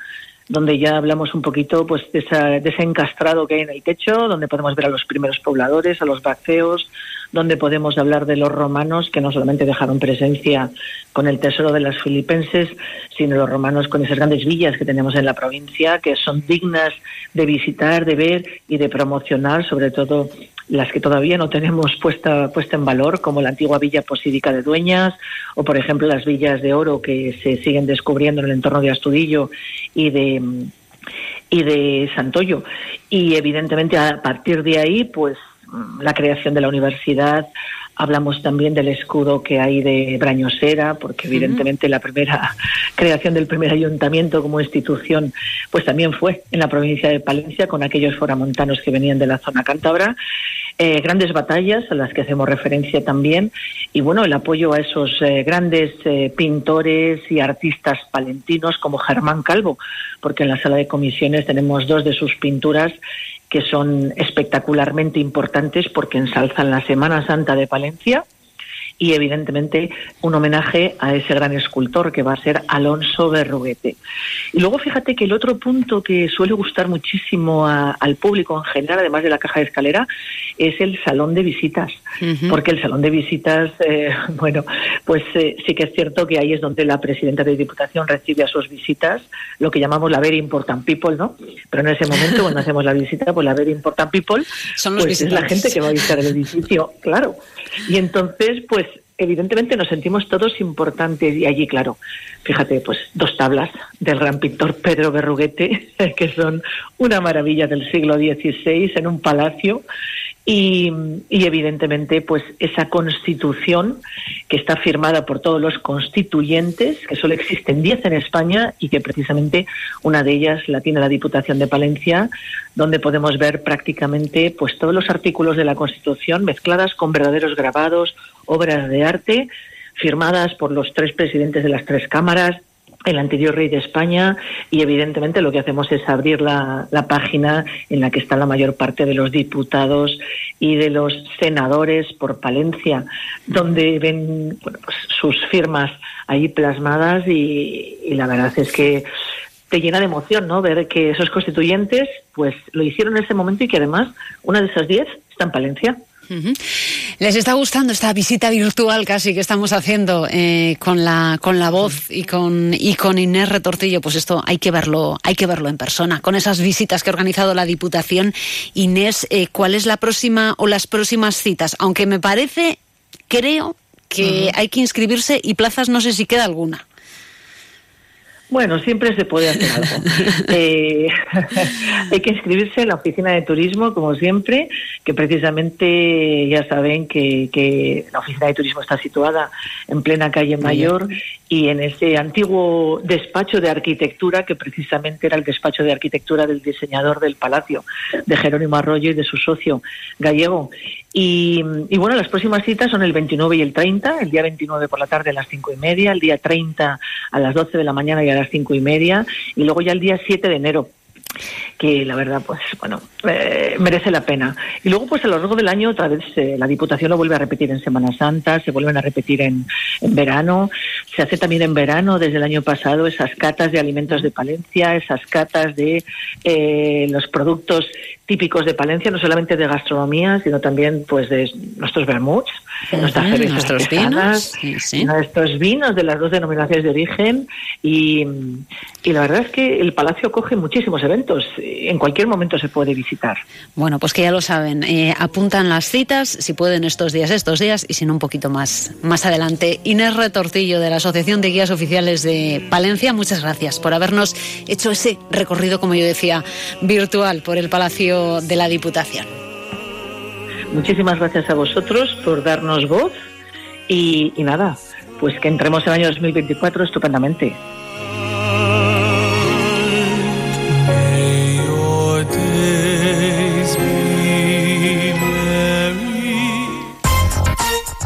donde ya hablamos un poquito pues de, ese encastrado que hay en el techo, donde podemos ver a los primeros pobladores, a los baceos, donde podemos hablar de los romanos que no solamente dejaron presencia con el tesoro de las filipenses, sino los romanos con esas grandes villas que tenemos en la provincia, que son dignas de visitar, de ver y de promocionar, sobre todo las que todavía no tenemos (laughs) puesta, puesta en valor, como la antigua villa posídica de Dueñas, o por ejemplo las villas de oro que se siguen descubriendo en el entorno de Astudillo y de y de Santoyo. Y evidentemente a partir de ahí, pues la creación de la universidad, Hablamos también del escudo que hay de Brañosera, porque evidentemente la primera (laughs) creación del primer ayuntamiento como institución, pues también fue en la provincia de Palencia con aquellos foramontanos que venían de la zona cántabra. Eh, grandes batallas a las que hacemos referencia también. Y bueno el apoyo a esos eh, grandes eh, pintores y artistas palentinos como Germán Calvo porque en la sala de comisiones tenemos dos de sus pinturas que son espectacularmente importantes porque ensalzan la Semana Santa de Palencia y evidentemente un homenaje a ese gran escultor que va a ser Alonso Berruguete. Y luego fíjate que el otro punto que suele gustar muchísimo al público en general, además de la caja de escalera, es el salón de visitas, porque el salón de visitas, eh, (laughs) bueno, pues eh, sí que es cierto que ahí es donde la presidenta de Diputación recibe a sus visitas, lo que llamamos la very important people, ¿no? Pero en ese momento cuando hacemos la visita, pues la very important people,
Son los
pues es la gente que va a visitar el edificio, claro. Y entonces, pues evidentemente nos sentimos todos importantes. Y allí, claro, fíjate, pues dos tablas del gran pintor Pedro Berruguete, (laughs) que son una maravilla del siglo XVI en un palacio y, evidentemente pues esa constitución que está firmada por todos los constituyentes, que solo existen 10 en España y que precisamente una de ellas la tiene la Diputación de Palencia, donde podemos ver prácticamente pues todos los artículos de la Constitución mezcladas con verdaderos grabados, obras de arte firmadas por los tres presidentes de las tres cámaras, el anterior rey de España y evidentemente lo que hacemos es abrir la, página en la que está la mayor parte de los diputados y de los senadores por Palencia, donde ven pues, sus firmas ahí plasmadas y, y la verdad es que te llena de emoción, ¿no? Ver que esos constituyentes, pues lo hicieron en ese momento y que además una de esas diez está en Palencia.
¿Les está gustando esta visita virtual casi que estamos haciendo eh, con la con la voz y con y con Inés Retortillo? Pues esto hay que verlo hay que verlo en persona. Con esas visitas que ha organizado la Diputación, Inés, eh, ¿cuál es la próxima o las próximas citas? Aunque me parece, creo que hay que inscribirse y plazas no sé si queda alguna.
Bueno, siempre se puede hacer algo. (laughs) Eh, (laughs) hay que inscribirse en la oficina de turismo, como siempre, que precisamente ya saben que, la oficina de turismo está situada en plena calle Mayor y en ese antiguo despacho de arquitectura, que precisamente era el despacho de arquitectura del diseñador del palacio, de Jerónimo Arroyo y de su socio gallego. Y, bueno, las próximas citas son el 29 y el 30, el día 29 por la tarde a las 5 y media, el día 30 a las 12 de la mañana y a las 5 y media, y luego ya el día 7 de enero que la verdad, pues bueno, eh, merece la pena. Y luego, pues a lo largo del año, otra vez eh, la Diputación lo vuelve a repetir en Semana Santa, se vuelven a repetir en, en, verano, se hace también en verano desde el año pasado esas catas de alimentos de Palencia, esas catas de eh, los productos típicos de Palencia, no solamente de gastronomía, sino también pues de nuestros vermuts, nuestras cervezas
nuestros vinos, sí, sí.
nuestros vinos de las dos denominaciones de origen y, y la verdad es que el palacio coge muchísimos eventos, en cualquier momento se puede visitar.
Bueno, pues que ya lo saben, eh, apuntan las citas, si pueden estos días, estos días, y si no un poquito más, más adelante. Inés Retortillo, de la Asociación de Guías Oficiales de Palencia, muchas gracias por habernos hecho ese recorrido, como yo decía, virtual por el Palacio de la Diputación.
Muchísimas gracias a vosotros por darnos voz y, y nada, pues que entremos en el año 2024 estupendamente.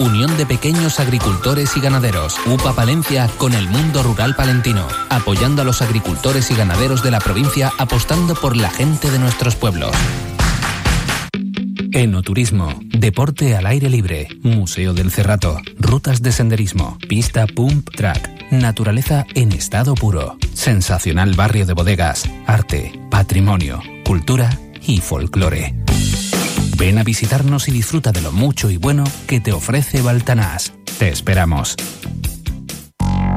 Unión de Pequeños Agricultores y Ganaderos, UPA Palencia con el mundo rural palentino, apoyando a los agricultores y ganaderos de la provincia apostando por la gente de nuestros pueblos. Enoturismo, deporte al aire libre, Museo del Cerrato, rutas de senderismo, pista pump track, naturaleza en estado puro, sensacional barrio de bodegas, arte, patrimonio, cultura y folclore. Ven a visitarnos y disfruta de lo mucho y bueno que te ofrece Baltanás. Te esperamos.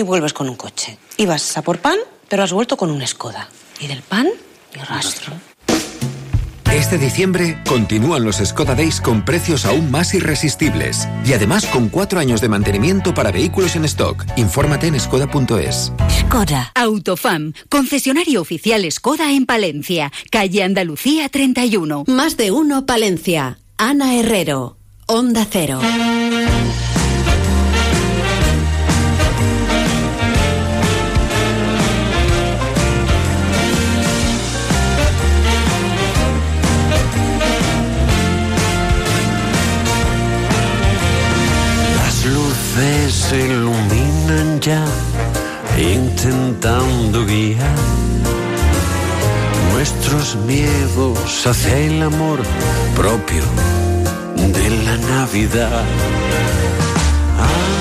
y vuelves con un coche. Ibas a por pan, pero has vuelto con un Skoda. Y del pan, ni rastro.
Este diciembre continúan los Skoda Days con precios aún más irresistibles y además con cuatro años de mantenimiento para vehículos en stock. Infórmate en skoda.es.
Skoda. Autofam, concesionario oficial Skoda en Palencia, calle Andalucía 31.
Más de uno Palencia. Ana Herrero. Onda Cero.
Se iluminan ya, intentando guiar nuestros miedos hacia el amor propio de la Navidad. Ah,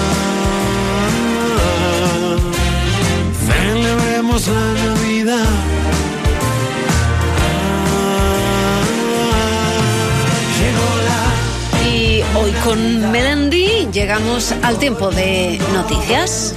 celebremos la Navidad.
Y hoy con Melendi llegamos al tiempo de noticias.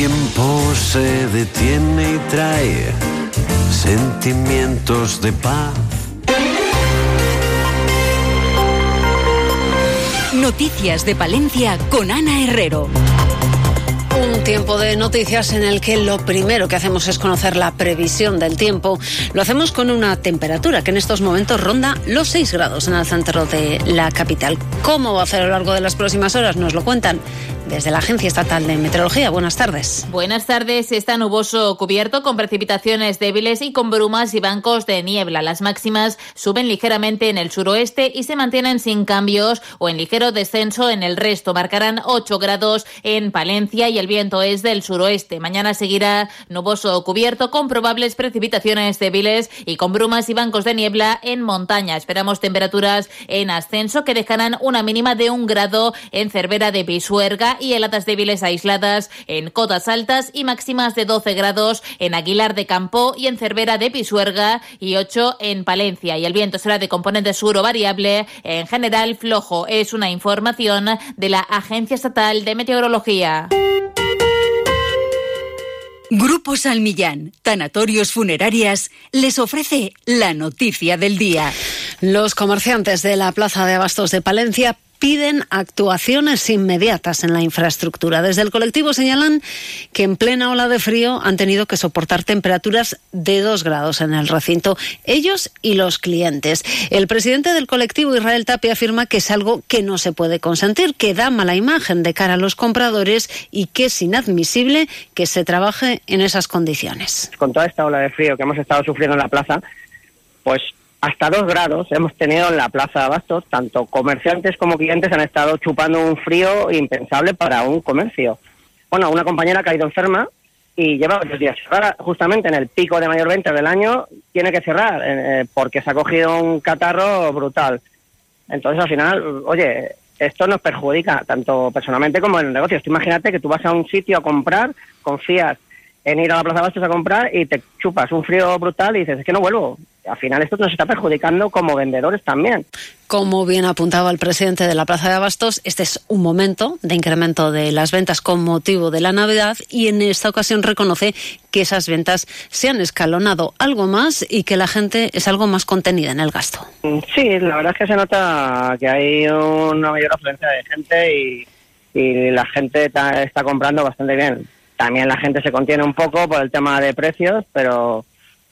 Tiempo se detiene y trae sentimientos de paz.
Noticias de Palencia con Ana Herrero.
Tiempo de noticias en el que lo primero que hacemos es conocer la previsión del tiempo. Lo hacemos con una temperatura que en estos momentos ronda los 6 grados en el centro de la capital. ¿Cómo va a hacer a lo largo de las próximas horas? Nos lo cuentan desde la Agencia Estatal de Meteorología. Buenas tardes.
Buenas tardes. Está nuboso cubierto con precipitaciones débiles y con brumas y bancos de niebla. Las máximas suben ligeramente en el suroeste y se mantienen sin cambios o en ligero descenso en el resto. Marcarán 8 grados en Palencia y el viento noroeste del suroeste. Mañana seguirá nuboso cubierto con probables precipitaciones débiles y con brumas y bancos de niebla en montaña. Esperamos temperaturas en ascenso que dejarán una mínima de un grado en Cervera de Pisuerga y heladas débiles aisladas en cotas altas y máximas de 12 grados en Aguilar de Campo y en Cervera de Pisuerga y 8 en Palencia. Y el viento será de componente sur o variable, en general flojo. Es una información de la Agencia Estatal de Meteorología.
Grupo Salmillán, Tanatorios Funerarias, les ofrece la noticia del día.
Los comerciantes de la Plaza de Abastos de Palencia piden actuaciones inmediatas en la infraestructura. Desde el colectivo señalan que en plena ola de frío han tenido que soportar temperaturas de 2 grados en el recinto, ellos y los clientes. El presidente del colectivo, Israel Tapia, afirma que es algo que no se puede consentir, que da mala imagen de cara a los compradores y que es inadmisible que se trabaje en esas condiciones.
Con toda esta ola de frío que hemos estado sufriendo en la plaza, pues hasta dos grados hemos tenido en la Plaza de Abastos, tanto comerciantes como clientes han estado chupando un frío impensable para un comercio. Bueno, una compañera ha caído enferma y lleva varios días cerrada, justamente en el pico de mayor venta del año, tiene que cerrar eh, porque se ha cogido un catarro brutal. Entonces, al final, oye, esto nos perjudica tanto personalmente como en el negocio. imagínate que tú vas a un sitio a comprar, confías en ir a la Plaza de Bastos a comprar y te chupas un frío brutal y dices, es que no vuelvo. Al final esto nos está perjudicando como vendedores también.
Como bien apuntaba el presidente de la Plaza de Abastos, este es un momento de incremento de las ventas con motivo de la Navidad y en esta ocasión reconoce que esas ventas se han escalonado algo más y que la gente es algo más contenida en el gasto.
Sí, la verdad es que se nota que hay una mayor afluencia de gente y, y la gente está, está comprando bastante bien también la gente se contiene un poco por el tema de precios, pero,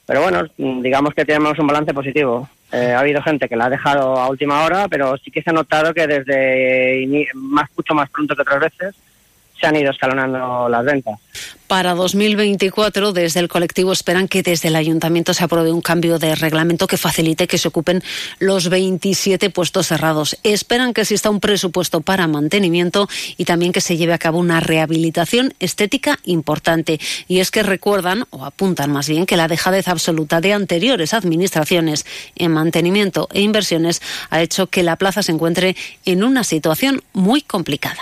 pero bueno, digamos que tenemos un balance positivo. Eh, ha habido gente que la ha dejado a última hora, pero sí que se ha notado que desde más, mucho más pronto que otras veces se han ido escalonando las ventas.
Para 2024, desde el colectivo esperan que desde el ayuntamiento se apruebe un cambio de reglamento que facilite que se ocupen los 27 puestos cerrados. Esperan que exista un presupuesto para mantenimiento y también que se lleve a cabo una rehabilitación estética importante. Y es que recuerdan, o apuntan más bien, que la dejadez absoluta de anteriores administraciones en mantenimiento e inversiones ha hecho que la plaza se encuentre en una situación muy complicada.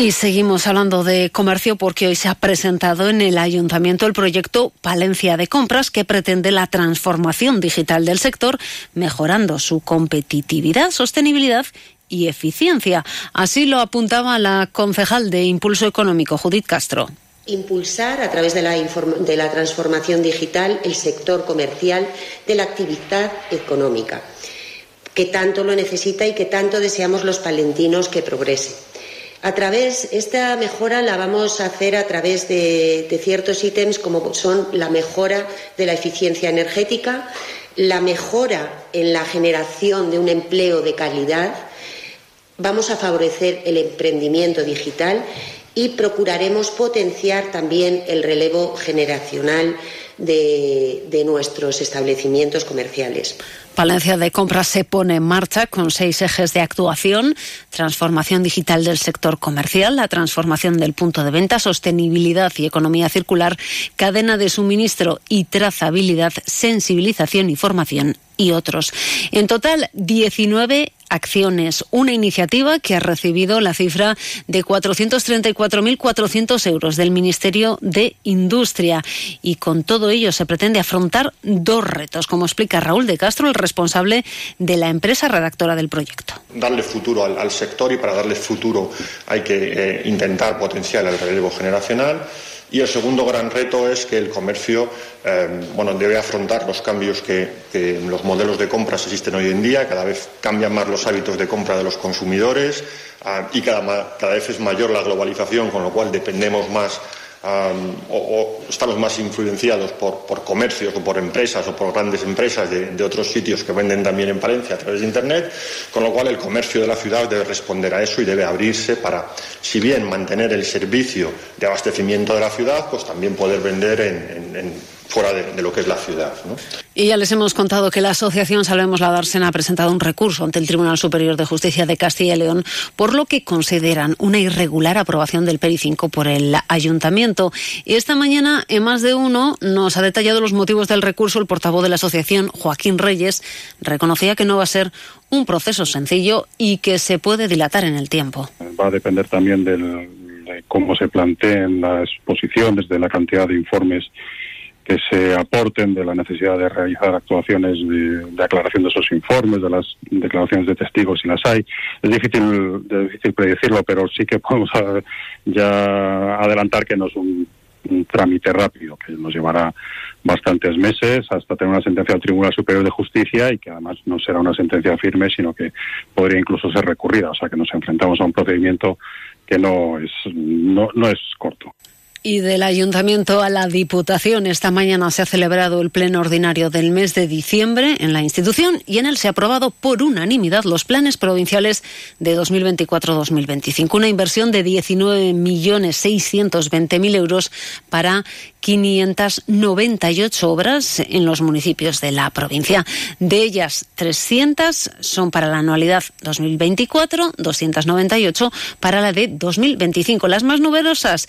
Y seguimos hablando de comercio porque hoy se ha presentado en el ayuntamiento el proyecto Palencia de Compras que pretende la transformación digital del sector, mejorando su competitividad, sostenibilidad y eficiencia. Así lo apuntaba la concejal de Impulso Económico, Judith Castro.
Impulsar a través de la, de la transformación digital el sector comercial de la actividad económica, que tanto lo necesita y que tanto deseamos los palentinos que progrese. A través, esta mejora la vamos a hacer a través de, de, ciertos ítems como son la mejora de la eficiencia energética, la mejora en la generación de un empleo de calidad, vamos a favorecer el emprendimiento digital y procuraremos potenciar también el relevo generacional de, nuestros establecimientos comerciales.
Palencia de Compras se pone en marcha con seis ejes de actuación, transformación digital del sector comercial, la transformación del punto de venta, sostenibilidad y economía circular, cadena de suministro y trazabilidad, sensibilización y formación y otros. En total, 19 acciones, una iniciativa que ha recibido la cifra de 434.400 euros del Ministerio de Industria. Y con todo ello se pretende afrontar dos retos, como explica Raúl de Castro, el responsable de la empresa redactora del proyecto.
Darle futuro al, sector y para darle futuro hay que eh, intentar potenciar el relevo generacional. Y el segundo gran reto es que el comercio eh, bueno, debe afrontar los cambios que, que, los modelos de compras existen hoy en día. Cada vez cambian más los hábitos de compra de los consumidores eh, y cada, cada, vez es mayor la globalización, con lo cual dependemos más o, estamos más influenciados por, comercios o por empresas o por grandes empresas de, otros sitios que venden también en Palencia a través de Internet, con lo cual el comercio de la ciudad debe responder a eso y debe abrirse para, si bien mantener el servicio de abastecimiento de la ciudad, pues también poder vender en, en, en fuera de, de, lo que es la ciudad. ¿no?
Y ya les hemos contado que la Asociación Salvemos la Dársena ha presentado un recurso ante el Tribunal Superior de Justicia de Castilla y León por lo que consideran una irregular aprobación del PERI 5 por el Ayuntamiento. Y esta mañana, en más de uno, nos ha detallado los motivos del recurso el portavoz de la Asociación, Joaquín Reyes, reconocía que no va a ser un proceso sencillo y que se puede dilatar en el tiempo.
Va a depender también del, de cómo se planteen las posiciones, de la cantidad de informes que se aporten de la necesidad de realizar actuaciones de, aclaración de esos informes, de las declaraciones de testigos si las hay. Es difícil, difícil predecirlo, pero sí que (laughs) podemos ya adelantar que no es un, un trámite rápido, que nos llevará bastantes meses hasta tener una sentencia del Tribunal Superior de Justicia y que además no será una sentencia firme, sino que podría incluso ser recurrida. O sea que nos enfrentamos a un procedimiento que no es, no, no es corto.
Y del Ayuntamiento a la Diputación, esta mañana se ha celebrado el pleno ordinario del mes de diciembre en la institución y en él se ha aprobado por unanimidad los planes provinciales de 2024-2025. Una inversión de 19.620.000 euros para 598 obras en los municipios de la provincia. De ellas, 300 son para la anualidad 2024, 298 para la de 2025. Las más numerosas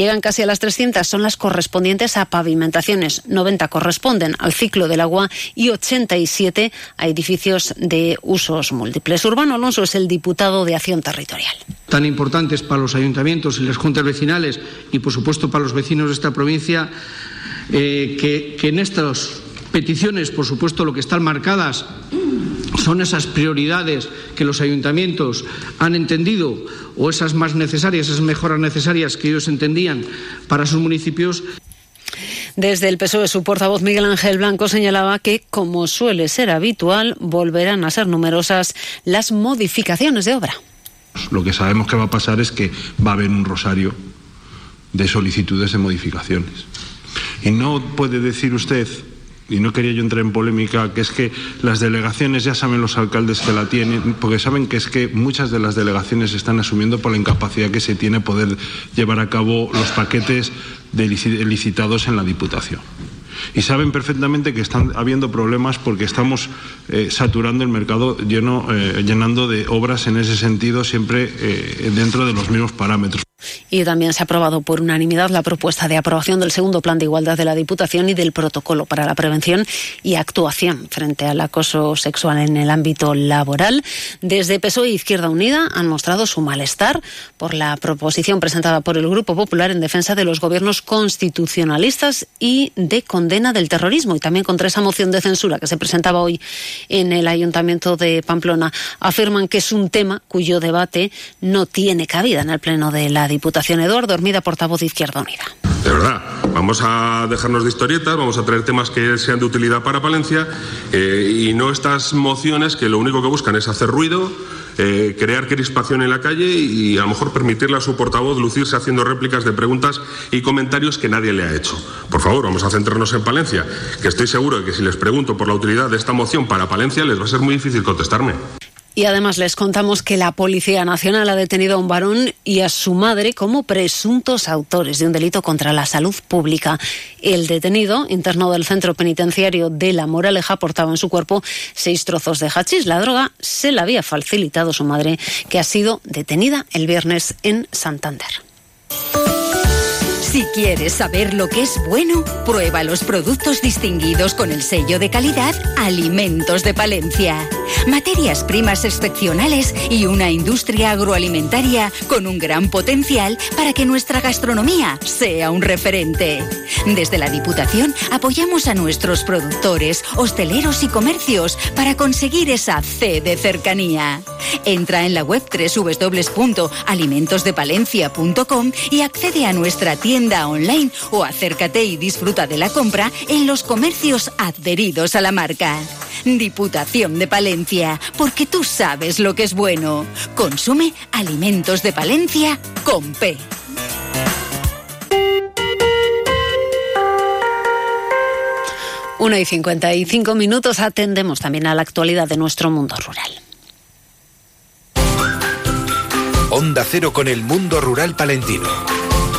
llegan casi a las 300, son las correspondientes a pavimentaciones, 90 corresponden al ciclo del agua y 87 a edificios de usos múltiples. Urbano Alonso es el diputado de Acción Territorial.
Tan importantes para los ayuntamientos y las juntas vecinales y, por supuesto, para los vecinos de esta provincia, eh, que, en estas peticiones, por supuesto, lo que están marcadas son esas prioridades que los ayuntamientos han entendido o esas más necesarias, esas mejoras necesarias que ellos entendían para sus municipios.
Desde el PSOE, su portavoz Miguel Ángel Blanco señalaba que, como suele ser habitual, volverán a ser numerosas las modificaciones de obra.
Lo que sabemos que va a pasar es que va a haber un rosario de solicitudes de modificaciones. Y no puede decir usted y no quería yo entrar en polémica, que es que las delegaciones ya saben los alcaldes que la tienen, porque saben que es que muchas de las delegaciones están asumiendo por la incapacidad que se tiene poder llevar a cabo los paquetes de licitados en la Diputación. Y saben perfectamente que están habiendo problemas porque estamos eh, saturando el mercado lleno, eh, llenando de obras en ese sentido, siempre eh, dentro de los mismos parámetros.
Y también se ha aprobado por unanimidad la propuesta de aprobación del segundo plan de igualdad de la Diputación y del protocolo para la prevención y actuación frente al acoso sexual en el ámbito laboral. Desde PSOE e Izquierda Unida han mostrado su malestar por la proposición presentada por el Grupo Popular en defensa de los gobiernos constitucionalistas y de condena del terrorismo y también contra esa moción de censura que se presentaba hoy en el Ayuntamiento de Pamplona. Afirman que es un tema cuyo debate no tiene cabida en el Pleno de la Diputación. Eduardo Hormida, portavoz de Izquierda Unida.
De verdad, vamos a dejarnos de historietas, vamos a traer temas que sean de utilidad para Palencia eh, y no estas mociones que lo único que buscan es hacer ruido, eh, crear crispación en la calle y a lo mejor permitirle a su portavoz lucirse haciendo réplicas de preguntas y comentarios que nadie le ha hecho. Por favor, vamos a centrarnos en Palencia, que estoy seguro de que si les pregunto por la utilidad de esta moción para Palencia les va a ser muy difícil contestarme.
Y además les contamos que la Policía Nacional ha detenido a un varón y a su madre como presuntos autores de un delito contra la salud pública. El detenido, interno del centro penitenciario de La Moraleja, portaba en su cuerpo seis trozos de hachís. La droga se la había facilitado su madre, que ha sido detenida el viernes en Santander.
Si quieres saber lo que es bueno, prueba los productos distinguidos con el sello de calidad Alimentos de Palencia. Materias primas excepcionales y una industria agroalimentaria con un gran potencial para que nuestra gastronomía sea un referente. Desde la Diputación apoyamos a nuestros productores, hosteleros y comercios para conseguir esa C de cercanía. Entra en la web www.alimentosdepalencia.com y accede a nuestra tienda tienda online o acércate y disfruta de la compra en los comercios adheridos a la marca. Diputación de Palencia, porque tú sabes lo que es bueno. Consume alimentos de Palencia con P.
Una y 55 minutos atendemos también a la actualidad de nuestro mundo rural.
Onda Cero con el mundo rural palentino.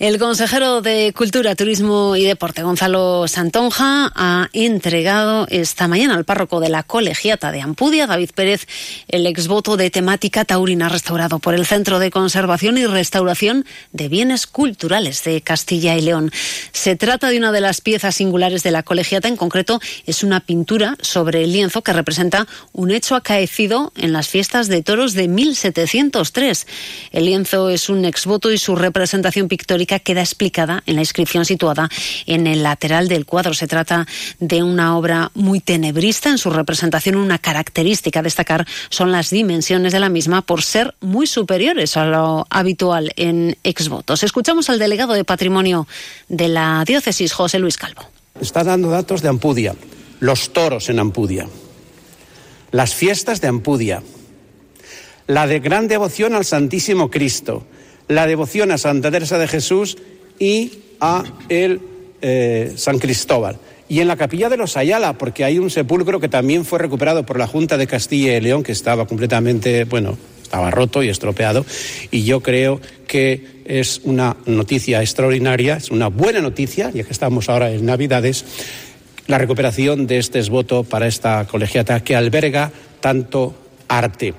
El consejero de Cultura, Turismo y Deporte, Gonzalo Santonja, ha entregado esta mañana al párroco de la colegiata de Ampudia, David Pérez, el exvoto de temática taurina restaurado por el Centro de Conservación y Restauración de Bienes Culturales de Castilla y León. Se trata de una de las piezas singulares de la colegiata, en concreto es una pintura sobre el lienzo que representa un hecho acaecido en las fiestas de toros de 1703. El lienzo es un exvoto y su representación pictórica queda explicada en la inscripción situada en el lateral del cuadro. Se trata de una obra muy tenebrista en su representación. Una característica a destacar son las dimensiones de la misma por ser muy superiores a lo habitual en exvotos. Escuchamos al delegado de Patrimonio de la diócesis, José Luis Calvo.
Está dando datos de Ampudia, los toros en Ampudia, las fiestas de Ampudia, la de gran devoción al Santísimo Cristo, la devoción a Santa Teresa de Jesús y a el eh, San Cristóbal. Y en la capilla de los Ayala, porque hay un sepulcro que también fue recuperado por la Junta de Castilla y León, que estaba completamente, bueno, estaba roto y estropeado. Y yo creo que es una noticia extraordinaria, es una buena noticia, ya que estamos ahora en Navidades, la recuperación de este esvoto para esta colegiata que alberga tanto arte.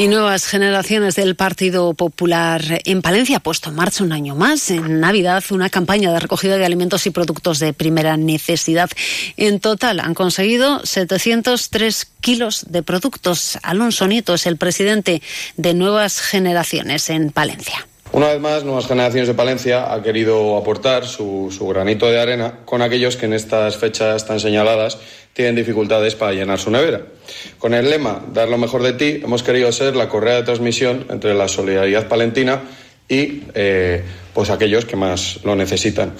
Y nuevas generaciones del Partido Popular en Palencia ha puesto en marcha un año más, en Navidad, una campaña de recogida de alimentos y productos de primera necesidad. En total han conseguido 703 kilos de productos. Alonso Nieto es el presidente de Nuevas Generaciones en Palencia.
Una vez más, Nuevas Generaciones de Palencia ha querido aportar su, su, granito de arena con aquellos que en estas fechas tan señaladas tienen dificultades para llenar su nevera. Con el lema Dar lo mejor de ti, hemos querido ser la correa de transmisión entre la solidaridad palentina y eh, pues aquellos que más lo necesitan.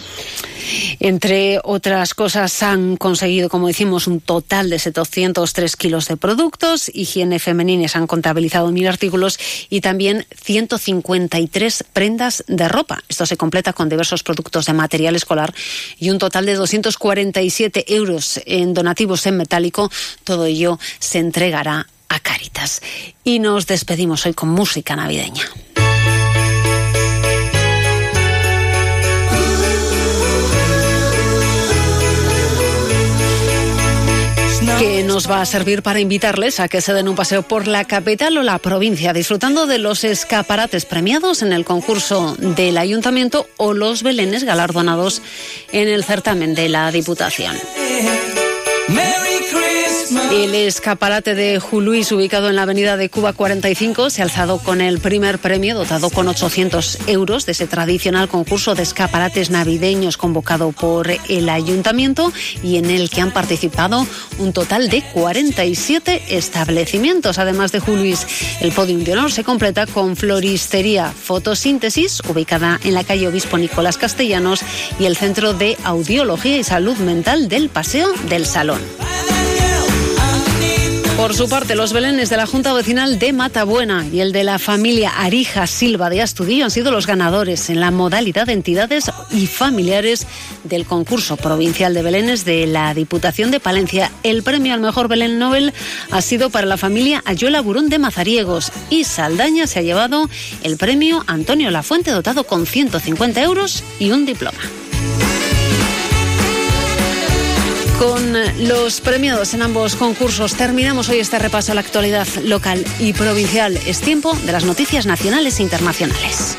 Entre otras cosas, han conseguido, como decimos, un total de 703 kilos de productos. Higiene femenines han contabilizado mil artículos y también 153 prendas de ropa. Esto se completa con diversos productos de material escolar y un total de 247 euros en donativos en metálico. Todo ello se entregará a Cáritas. Y nos despedimos hoy con música navideña. Que nos va a servir para invitarles a que se den un paseo por la capital o la provincia, disfrutando de los escaparates premiados en el concurso del ayuntamiento o los belenes galardonados en el certamen de la Diputación. El escaparate de Juluis, ubicado en la avenida de Cuba 45, se ha alzado con el primer premio, dotado con 800 euros de ese tradicional concurso de escaparates navideños convocado por el ayuntamiento y en el que han participado un total de 47 establecimientos. Además de Juluis, el podium de honor se completa con Floristería Fotosíntesis, ubicada en la calle Obispo Nicolás Castellanos, y el Centro de Audiología y Salud Mental del Paseo del Salón. Por su parte, los belenes de la Junta Vecinal de Matabuena y el de la familia Arija Silva de Astudillo han sido los ganadores en la modalidad de entidades y familiares del concurso provincial de belenes de la Diputación de Palencia. El premio al mejor Belén Nobel ha sido para la familia Ayuela Burón de Mazariegos y Saldaña se ha llevado el premio Antonio Lafuente dotado con 150 euros y un diploma. Con los premiados en ambos concursos terminamos hoy este repaso a la actualidad local y provincial. Es tiempo de las noticias nacionales e internacionales.